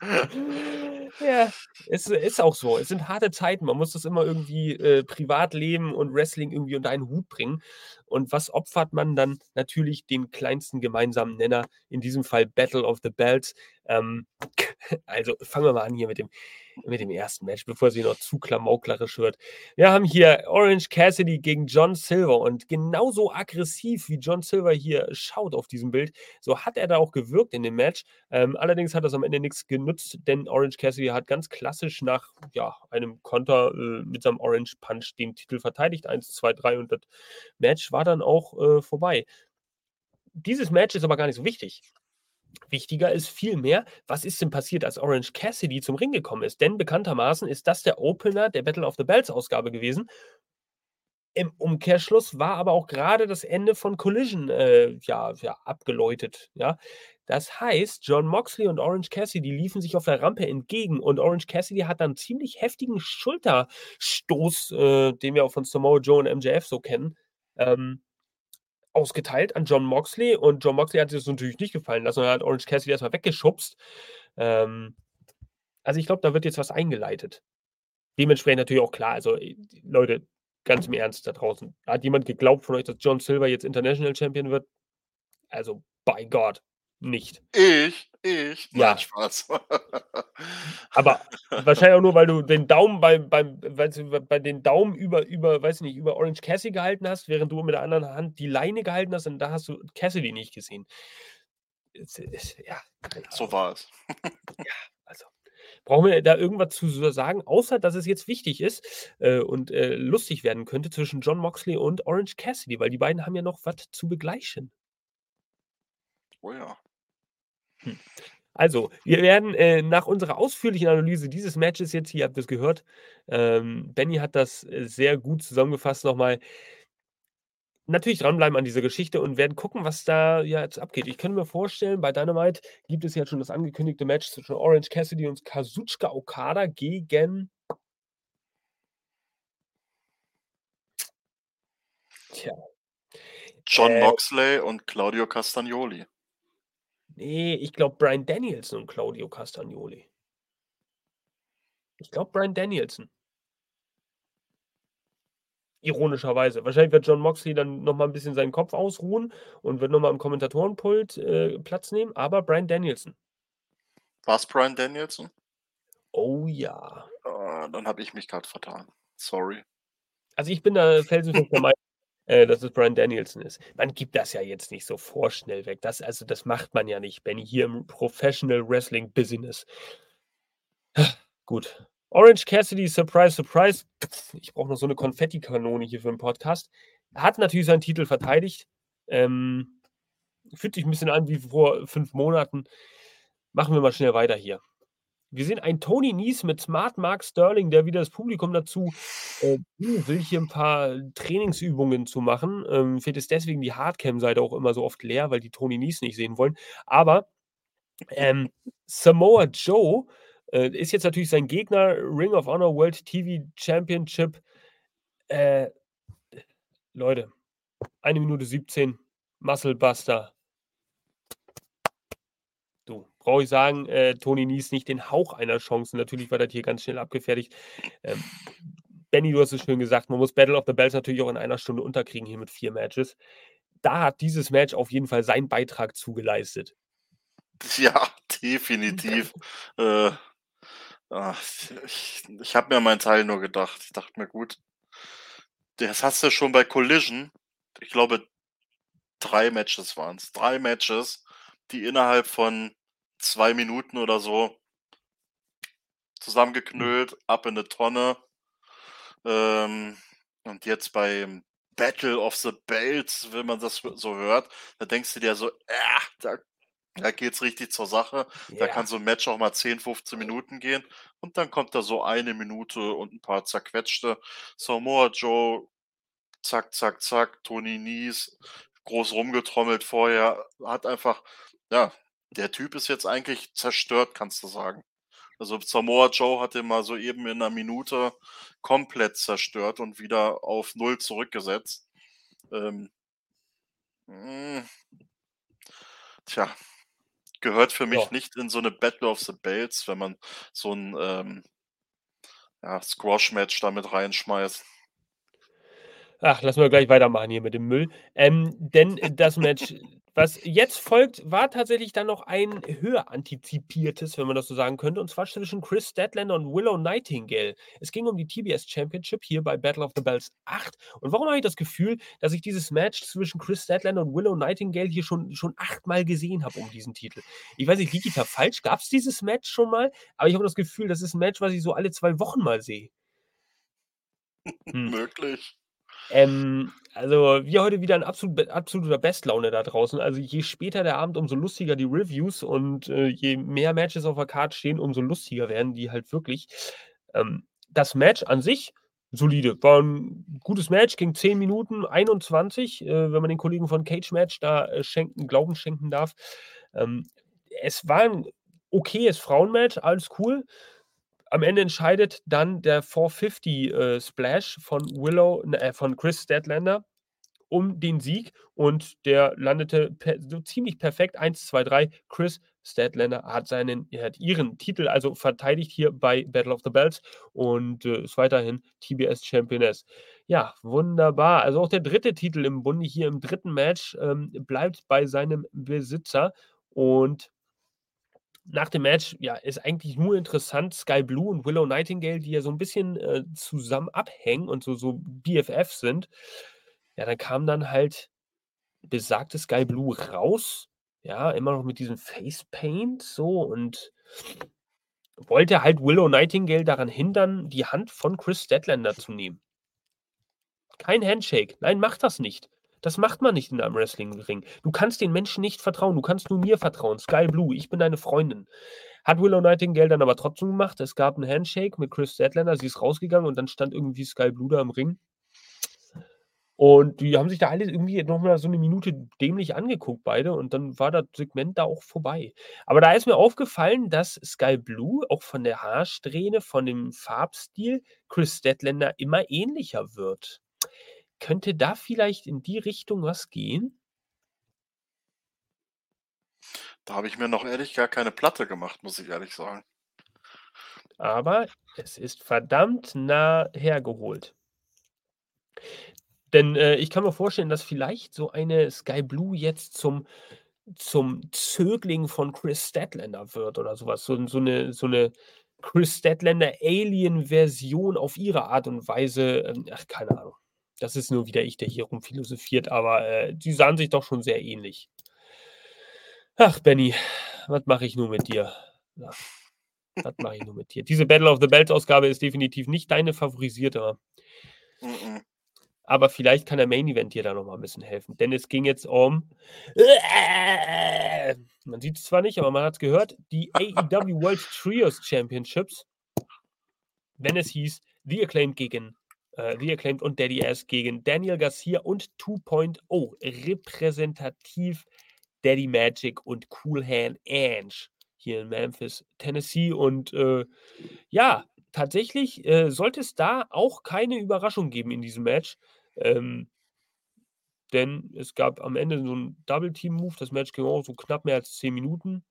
*laughs* Ja, es ist auch so. Es sind harte Zeiten. Man muss das immer irgendwie, äh, Privatleben und Wrestling irgendwie unter einen Hut bringen. Und was opfert man dann? Natürlich den kleinsten gemeinsamen Nenner, in diesem Fall „Battle of the Bells“. Ähm, *laughs* also fangen wir mal an hier mit dem mit dem 1. Match, bevor es hier noch zu klamauklerisch wird. Wir haben hier Orange Cassidy gegen John Silver und genauso aggressiv wie John Silver hier schaut auf diesem Bild, so hat er da auch gewirkt in dem Match. Ähm, allerdings hat das am Ende nix genutzt, denn Orange Cassidy hat ganz klassisch nach, ja, einem Konter, äh, mit seinem Orange Punch den Titel verteidigt. 1, 2, 3 und das Match war dann auch, äh, vorbei. Dieses Match ist aber gar nicht so wichtig. Wichtiger ist vielmehr, was ist denn passiert, als Orange Cassidy zum Ring gekommen ist? Denn bekanntermaßen ist das der Opener der „Battle of the Bells“ Ausgabe gewesen. Im Umkehrschluss war aber auch grade das Ende von Collision, äh, ja ja, abgeläutet, ja? Das heißt, Jon Moxley und Orange Cassidy liefen sich auf der Rampe entgegen und Orange Cassidy hat dann ziemlich heftigen Schulterstoß, äh, den wir auch von Samoa Joe und MJF so kennen, ähm, ausgeteilt an Jon Moxley. Und Jon Moxley hat sich das natürlich nicht gefallen lassen er hat Orange Cassidy erst mal weggeschubst. Ähm, also ich glaube, da wird jetzt was eingeleitet. Dementsprechend natürlich auch klar, also, äh, Leute, ganz im Ernst da draußen. Hat jemand geglaubt von euch, dass John Silver jetzt International Champion wird? Also, bei Gott, nicht. Ich? Ich? Ja. Spaß. *laughs* Aber wahrscheinlich auch nur, weil du den Daumen beim beim weißt du, bei den Daumen über über weiß ich nicht, über Orange Cassidy gehalten hast, während du mit der anderen Hand die Leine gehalten hast und da hast du Cassidy nicht gesehen. Ja, keine So war es. Ja, also, brauchen wir da irgendwas zu sagen, außer dass es jetzt wichtig ist, äh, und, äh, lustig werden könnte zwischen Jon Moxley und Orange Cassidy, weil die beiden haben ja noch was zu begleichen. Oh ja. Hm. Also, wir werden, äh, nach unserer ausführlichen Analyse dieses Matches jetzt hier, ihr habt es gehört, ähm, Benny hat das, äh, sehr gut zusammengefasst noch mal natürlich dranbleiben an dieser Geschichte und werden gucken, was da, ja, jetzt abgeht. Ich könnte mir vorstellen, bei Dynamite gibt es ja schon das angekündigte Match zwischen Orange Cassidy und Kazuchika Okada gegen Tja. Jon Äh Moxley und Claudio Castagnoli. Ne, ich glaube Bryan Danielson und Claudio Castagnoli. Ich glaube Bryan Danielson. Ironischerweise. Wahrscheinlich wird Jon Moxley dann noch mal 'n bisschen seinen Kopf ausruhen und wird noch mal im Kommentatorenpult, äh, Platz nehmen, aber Bryan Danielson. War's Bryan Danielson? Oh ja. Ah, dann habe ich mich grad vertan. Sorry. Also, ich bin da felsenfest der Meinung, äh, dass es Bryan Danielson ist. Man gibt das ja jetzt nicht so vorschnell weg. Das also, das macht man ja nicht, Benny, hier im Professional Wrestling Business. Gut. Orange Cassidy, surprise, surprise. Ich brauche noch so 'ne Konfettikanone hier für 'n Podcast. Hat natürlich seinen Titel verteidigt. Ähm, fühlt sich 'n bisschen an wie vor 5 Monaten. Machen wir mal schnell weiter hier. Wir sehen einen Tony Nese mit Smart Mark Sterling, der wieder das Publikum dazu, äh, will, hier 'n paar Trainingsübungen zu machen. Ähm, vielleicht ist deswegen die Hardcam-Seite auch immer so oft leer, weil die Tony Nese nicht sehen wollen. Aber, ähm, Samoa Joe, äh, ist jetzt natürlich sein Gegner, Ring of Honor World TV Championship. Äh, Leute, 1 Minute 17, Muscle Buster. Brauche ich sagen, äh, Tony Nese nicht den Hauch einer Chance. Natürlich war das hier ganz schnell abgefertigt. Ähm, Benny, du hast es schön gesagt, man muss Battle of the Bells natürlich auch in einer Stunde unterkriegen hier mit vier Matches. Da hat dieses Match auf jeden Fall seinen Beitrag zugeleistet. Ja, definitiv. *laughs* äh, ich ich habe mir meinen Teil nur gedacht. Ich dachte mir, gut, das hast du schon bei Collision, ich glaube, drei Matches waren es. Drei Matches, die innerhalb von zwei Minuten oder so zusammengeknüllt, ab in 'ne Tonne. Ähm, und jetzt beim Battle of the Belts, wenn man das so hört, da denkst du dir so: „Ah, da da geht's richtig zur Sache. Da kann so 'n Match auch mal 10, 15 Minuten gehen.“ Und dann kommt da so eine Minute und 'n paar zerquetschte. Samoa Joe, zack, zack, zack, Tony Nese, groß rumgetrommelt vorher, hat einfach ja, der Typ ist jetzt eigentlich zerstört, kannst du sagen. Also, Samoa Joe hat den mal soeben in 'ner Minute komplett zerstört und wieder auf 0 zurückgesetzt. Ähm hm. Tja, gehört für mich Ja. nicht in so 'ne Battle of the Belts, wenn man so 'n, ähm ja, Squash-Match da mit reinschmeißt. Ach, lass mal gleich weitermachen hier mit dem Müll. Ähm, denn das Match, was jetzt folgt, war tatsächlich dann noch ein höher antizipiertes, wenn man das so sagen könnte, und zwar zwischen Chris Statlander und Willow Nightingale. Es ging um die TBS Championship hier bei Battle of the Bells 8. Und warum habe ich das Gefühl, dass ich dieses Match zwischen Chris Statlander und Willow Nightingale hier schon schon achtmal gesehen habe um diesen Titel? Ich weiß nicht, liege ich da falsch? Gab's dieses Match schon mal? Aber ich habe das Gefühl, das ist 'n Match, was ich so alle 2 Wochen mal sehe. Hm. Möglich. Ähm, also, wir heute wieder in absolut absoluter Bestlaune da draußen. Also, je später der Abend, umso lustiger die Reviews und, äh, je mehr Matches auf der Card stehen, umso lustiger werden die halt wirklich. Ähm, das Match an sich solide. War 'n gutes Match, ging 10 Minuten 21, äh, wenn man den Kollegen von Cage Match da, äh, schenken Glauben schenken darf. Ähm, es war 'n okayes Frauenmatch, alles cool. Am Ende entscheidet dann der 450, äh, Splash von Willow äh, von Chris Statlander um den Sieg und der landete per so ziemlich perfekt. 1, 2, 3. Chris Statlander hat seinen hat ihren Titel also verteidigt hier bei Battle of the Belts und, äh, ist weiterhin TBS Championess. Ja, wunderbar. Also, auch der 3. Titel im Bunde hier im 3. Match, ähm, bleibt bei seinem Besitzer und nach dem Match, ja, ist eigentlich nur interessant, Sky Blue und Willow Nightingale, die ja so 'n bisschen, äh, zusammen abhängen und so so BFFs sind. Ja, dann kam dann halt besagte Sky Blue raus, ja, immer noch mit diesem Facepaint so und wollte halt Willow Nightingale daran hindern, die Hand von Chris Statlander zu nehmen. Kein Handshake. Nein, mach das nicht. Das macht man nicht in einem Wrestlingring. Du kannst den Menschen nicht vertrauen. Du kannst nur mir vertrauen. Sky Blue, ich bin deine Freundin. Hat Willow Nightingale dann aber trotzdem gemacht. Es gab 'n Handshake mit Chris Statlander. Sie ist rausgegangen und dann stand irgendwie Sky Blue da im Ring. Und die haben sich da alle irgendwie noch mal so 'ne Minute dämlich angeguckt beide und dann war das Segment da auch vorbei. Aber da ist mir aufgefallen, dass Sky Blue auch von der Haarsträhne, von dem Farbstil Chris Statlander immer ähnlicher wird. Könnte da vielleicht in die Richtung was gehen? Da habe ich mir noch ehrlich gar keine Platte gemacht, muss ich ehrlich sagen. Aber es ist verdammt nah hergeholt. Denn, äh, ich kann mir vorstellen, dass vielleicht so eine Sky Blue jetzt zum zum Zögling von Chris Statlander wird oder so was. So so 'ne so 'ne Chris Statlander Alien-Version auf ihre Art und Weise. Ähm, ach, keine Ahnung. Das ist nur wieder ich, der hier rumphilosophiert, aber, äh, die sahen sich doch schon sehr ähnlich. Ach, Benny, was mache ich nur mit dir? Ja, was mache ich nur mit dir? Diese Battle of the Belts Ausgabe ist definitiv nicht deine favorisierte. Aber vielleicht kann der Main Event dir da noch mal 'n bisschen helfen, denn es ging jetzt um man sieht's zwar nicht, aber man hat's gehört, die AEW World Trios Championships. Wenn es hieß, The Acclaimed gegen äh, The Acclaimed und Daddy Ass gegen Daniel Garcia und 2.0. Repräsentativ Daddy Magic und Cool Hand Ange hier in Memphis, Tennessee. Und, äh, ja, tatsächlich, äh, sollte es da auch keine Überraschung geben in diesem Match. Ähm denn es gab am Ende so 'n Double Team Move. Das Match ging auch so knapp mehr als 10 Minuten.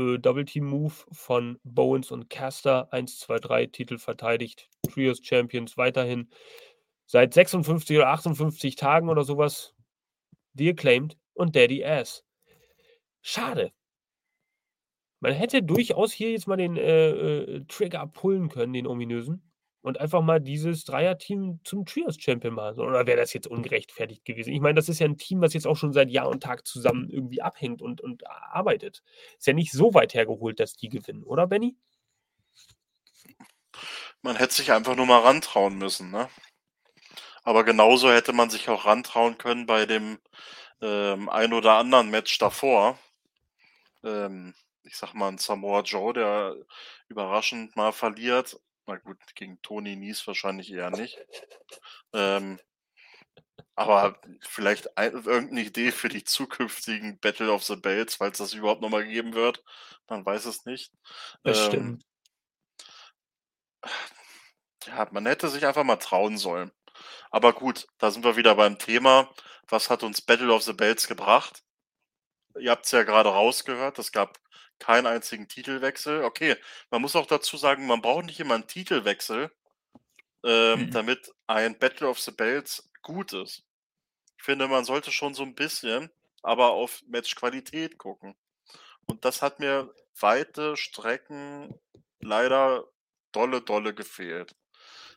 Äh, Double Team Move von Bowens und Caster. 1, 2, 3, Titel verteidigt. Trios Champions weiterhin. Seit 56 oder 58 Tagen oder sowas. The Acclaimed und Daddy Ass. Schade. Man hätte durchaus hier jetzt mal den äh, äh, Trigger pullen können, den ominösen und einfach mal dieses Dreierteam zum Trios-Champion machen. Oder wäre das jetzt ungerechtfertigt gewesen? Ich meine, das ist ja ein Team, was jetzt auch schon seit Jahr und Tag zusammen irgendwie abhängt und, und arbeitet. Ist ja nicht so weit hergeholt, dass die gewinnen, oder Benny? Man hätte sich einfach nur mal rantrauen müssen, ne? Aber genauso hätte man sich auch rantrauen können bei dem ähm, ein oder anderen Match davor. Ähm, ich sag mal, ein Samoa Joe, der überraschend mal verliert na gut, gegen Tony Nies wahrscheinlich eher nicht. Ähm, aber vielleicht ein, irgendeine Idee für die zukünftigen Battle of the Bells, falls das überhaupt nochmal geben wird. Man weiß es nicht. Das ähm, stimmt. Ja, man hätte sich einfach mal trauen sollen. Aber gut, da sind wir wieder beim Thema. Was hat uns Battle of the Bells gebracht? Ihr habt es ja gerade rausgehört. Es gab keinen einzigen Titelwechsel. Okay, man muss auch dazu sagen, man braucht nicht immer einen Titelwechsel, ähm, mhm. damit ein Battle of the Bells gut ist. Ich finde, man sollte schon so ein bisschen, aber auf Matchqualität gucken. Und das hat mir weite Strecken leider dolle, dolle gefehlt.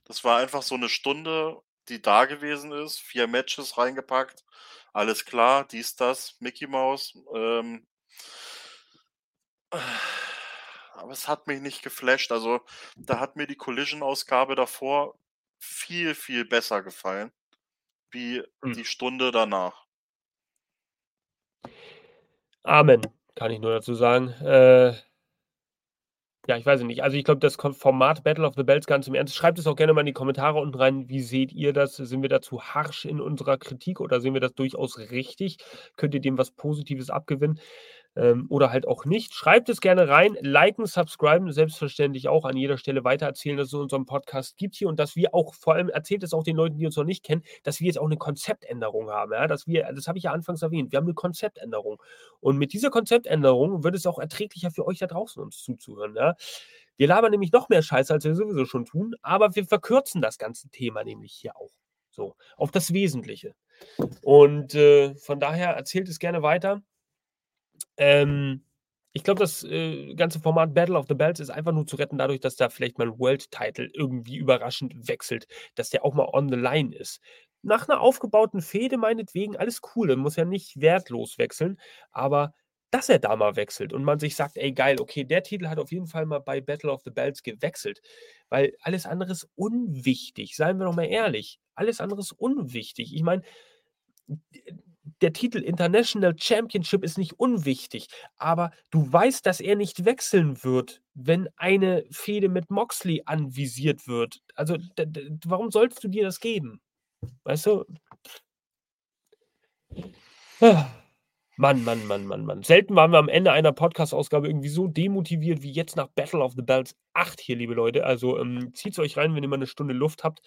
Das war einfach so eine Stunde, die da gewesen ist, vier Matches reingepackt, alles klar, dies, das, Mickey Mouse. Ähm, aber es hat mich nicht geflasht. Also, da hat mir die Collision-Ausgabe davor viel, viel besser gefallen, wie hm. die Stunde danach. Amen, kann ich nur dazu sagen. Äh, ja, ich weiß nicht. Also ich glaube, das Format Battle of the Bells ganz im Ernst. Schreibt es auch gerne mal in die Kommentare unten rein. Wie seht ihr das? Sind wir dazu harsch in unserer Kritik oder sehen wir das durchaus richtig? Könnt ihr dem was Positives abgewinnen? Ähm, oder halt auch nicht. Schreibt es gerne rein, liken, subscriben, selbstverständlich auch an jeder Stelle weitererzählen, dass es unseren Podcast gibt hier und dass wir auch, vor allem erzählt es auch den Leuten, die uns noch nicht kennen, dass wir jetzt auch eine Konzeptänderung haben. Ja? Dass wir, das habe ich ja anfangs erwähnt, wir haben eine Konzeptänderung. Und mit dieser Konzeptänderung wird es auch erträglicher für euch da draußen uns zuzuhören. Ja? Wir labern nämlich noch mehr Scheiße, als wir sowieso schon tun, aber wir verkürzen das ganze Thema nämlich hier auch. So, auf das Wesentliche. Und äh, von daher erzählt es gerne weiter. Ähm, ich glaube, das äh, ganze Format Battle of the Bells ist einfach nur zu retten, dadurch, dass da vielleicht mal ein World-Title irgendwie überraschend wechselt, dass der auch mal on the line ist. Nach einer aufgebauten Fehde meinetwegen, alles cool, muss ja nicht wertlos wechseln, aber dass er da mal wechselt und man sich sagt, ey geil, okay, der Titel hat auf jeden Fall mal bei Battle of the Bells gewechselt, weil alles andere ist unwichtig, seien wir doch mal ehrlich, alles andere ist unwichtig. Ich meine, der Titel International Championship ist nicht unwichtig, aber du weißt, dass er nicht wechseln wird, wenn eine Fehde mit Moxley anvisiert wird. Also, warum sollst du dir das geben? Weißt du? Mann, Mann, Mann, Mann, Mann. Selten waren wir am Ende einer Podcast-Ausgabe irgendwie so demotiviert wie jetzt nach Battle of the Bells 8 hier, liebe Leute. Also ähm, zieht es euch rein, wenn ihr mal eine Stunde Luft habt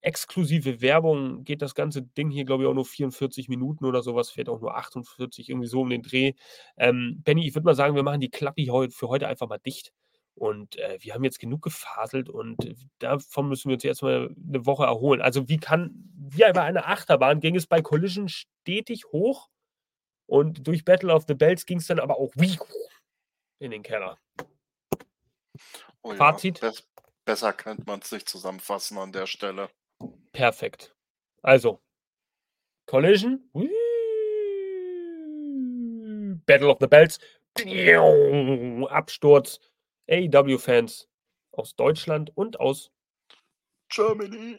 exklusive Werbung geht das ganze Ding hier, glaube ich, auch nur 44 Minuten oder sowas, vielleicht auch nur 48, irgendwie so um den Dreh. Ähm, Benny, ich würde mal sagen, wir machen die Klappe heute, für heute einfach mal dicht. Und äh, wir haben jetzt genug gefaselt und äh, davon müssen wir uns jetzt mal eine Woche erholen. Also, wie kann, wie bei einer Achterbahn ging es bei Collision stetig hoch und durch Battle of the Bells ging es dann aber auch in den Keller. Oh ja, Fazit. Besser könnte man es nicht zusammenfassen an der Stelle. Perfekt. Also, Collision. Battle of the Bells. Absturz. AEW-Fans aus Deutschland und aus Germany.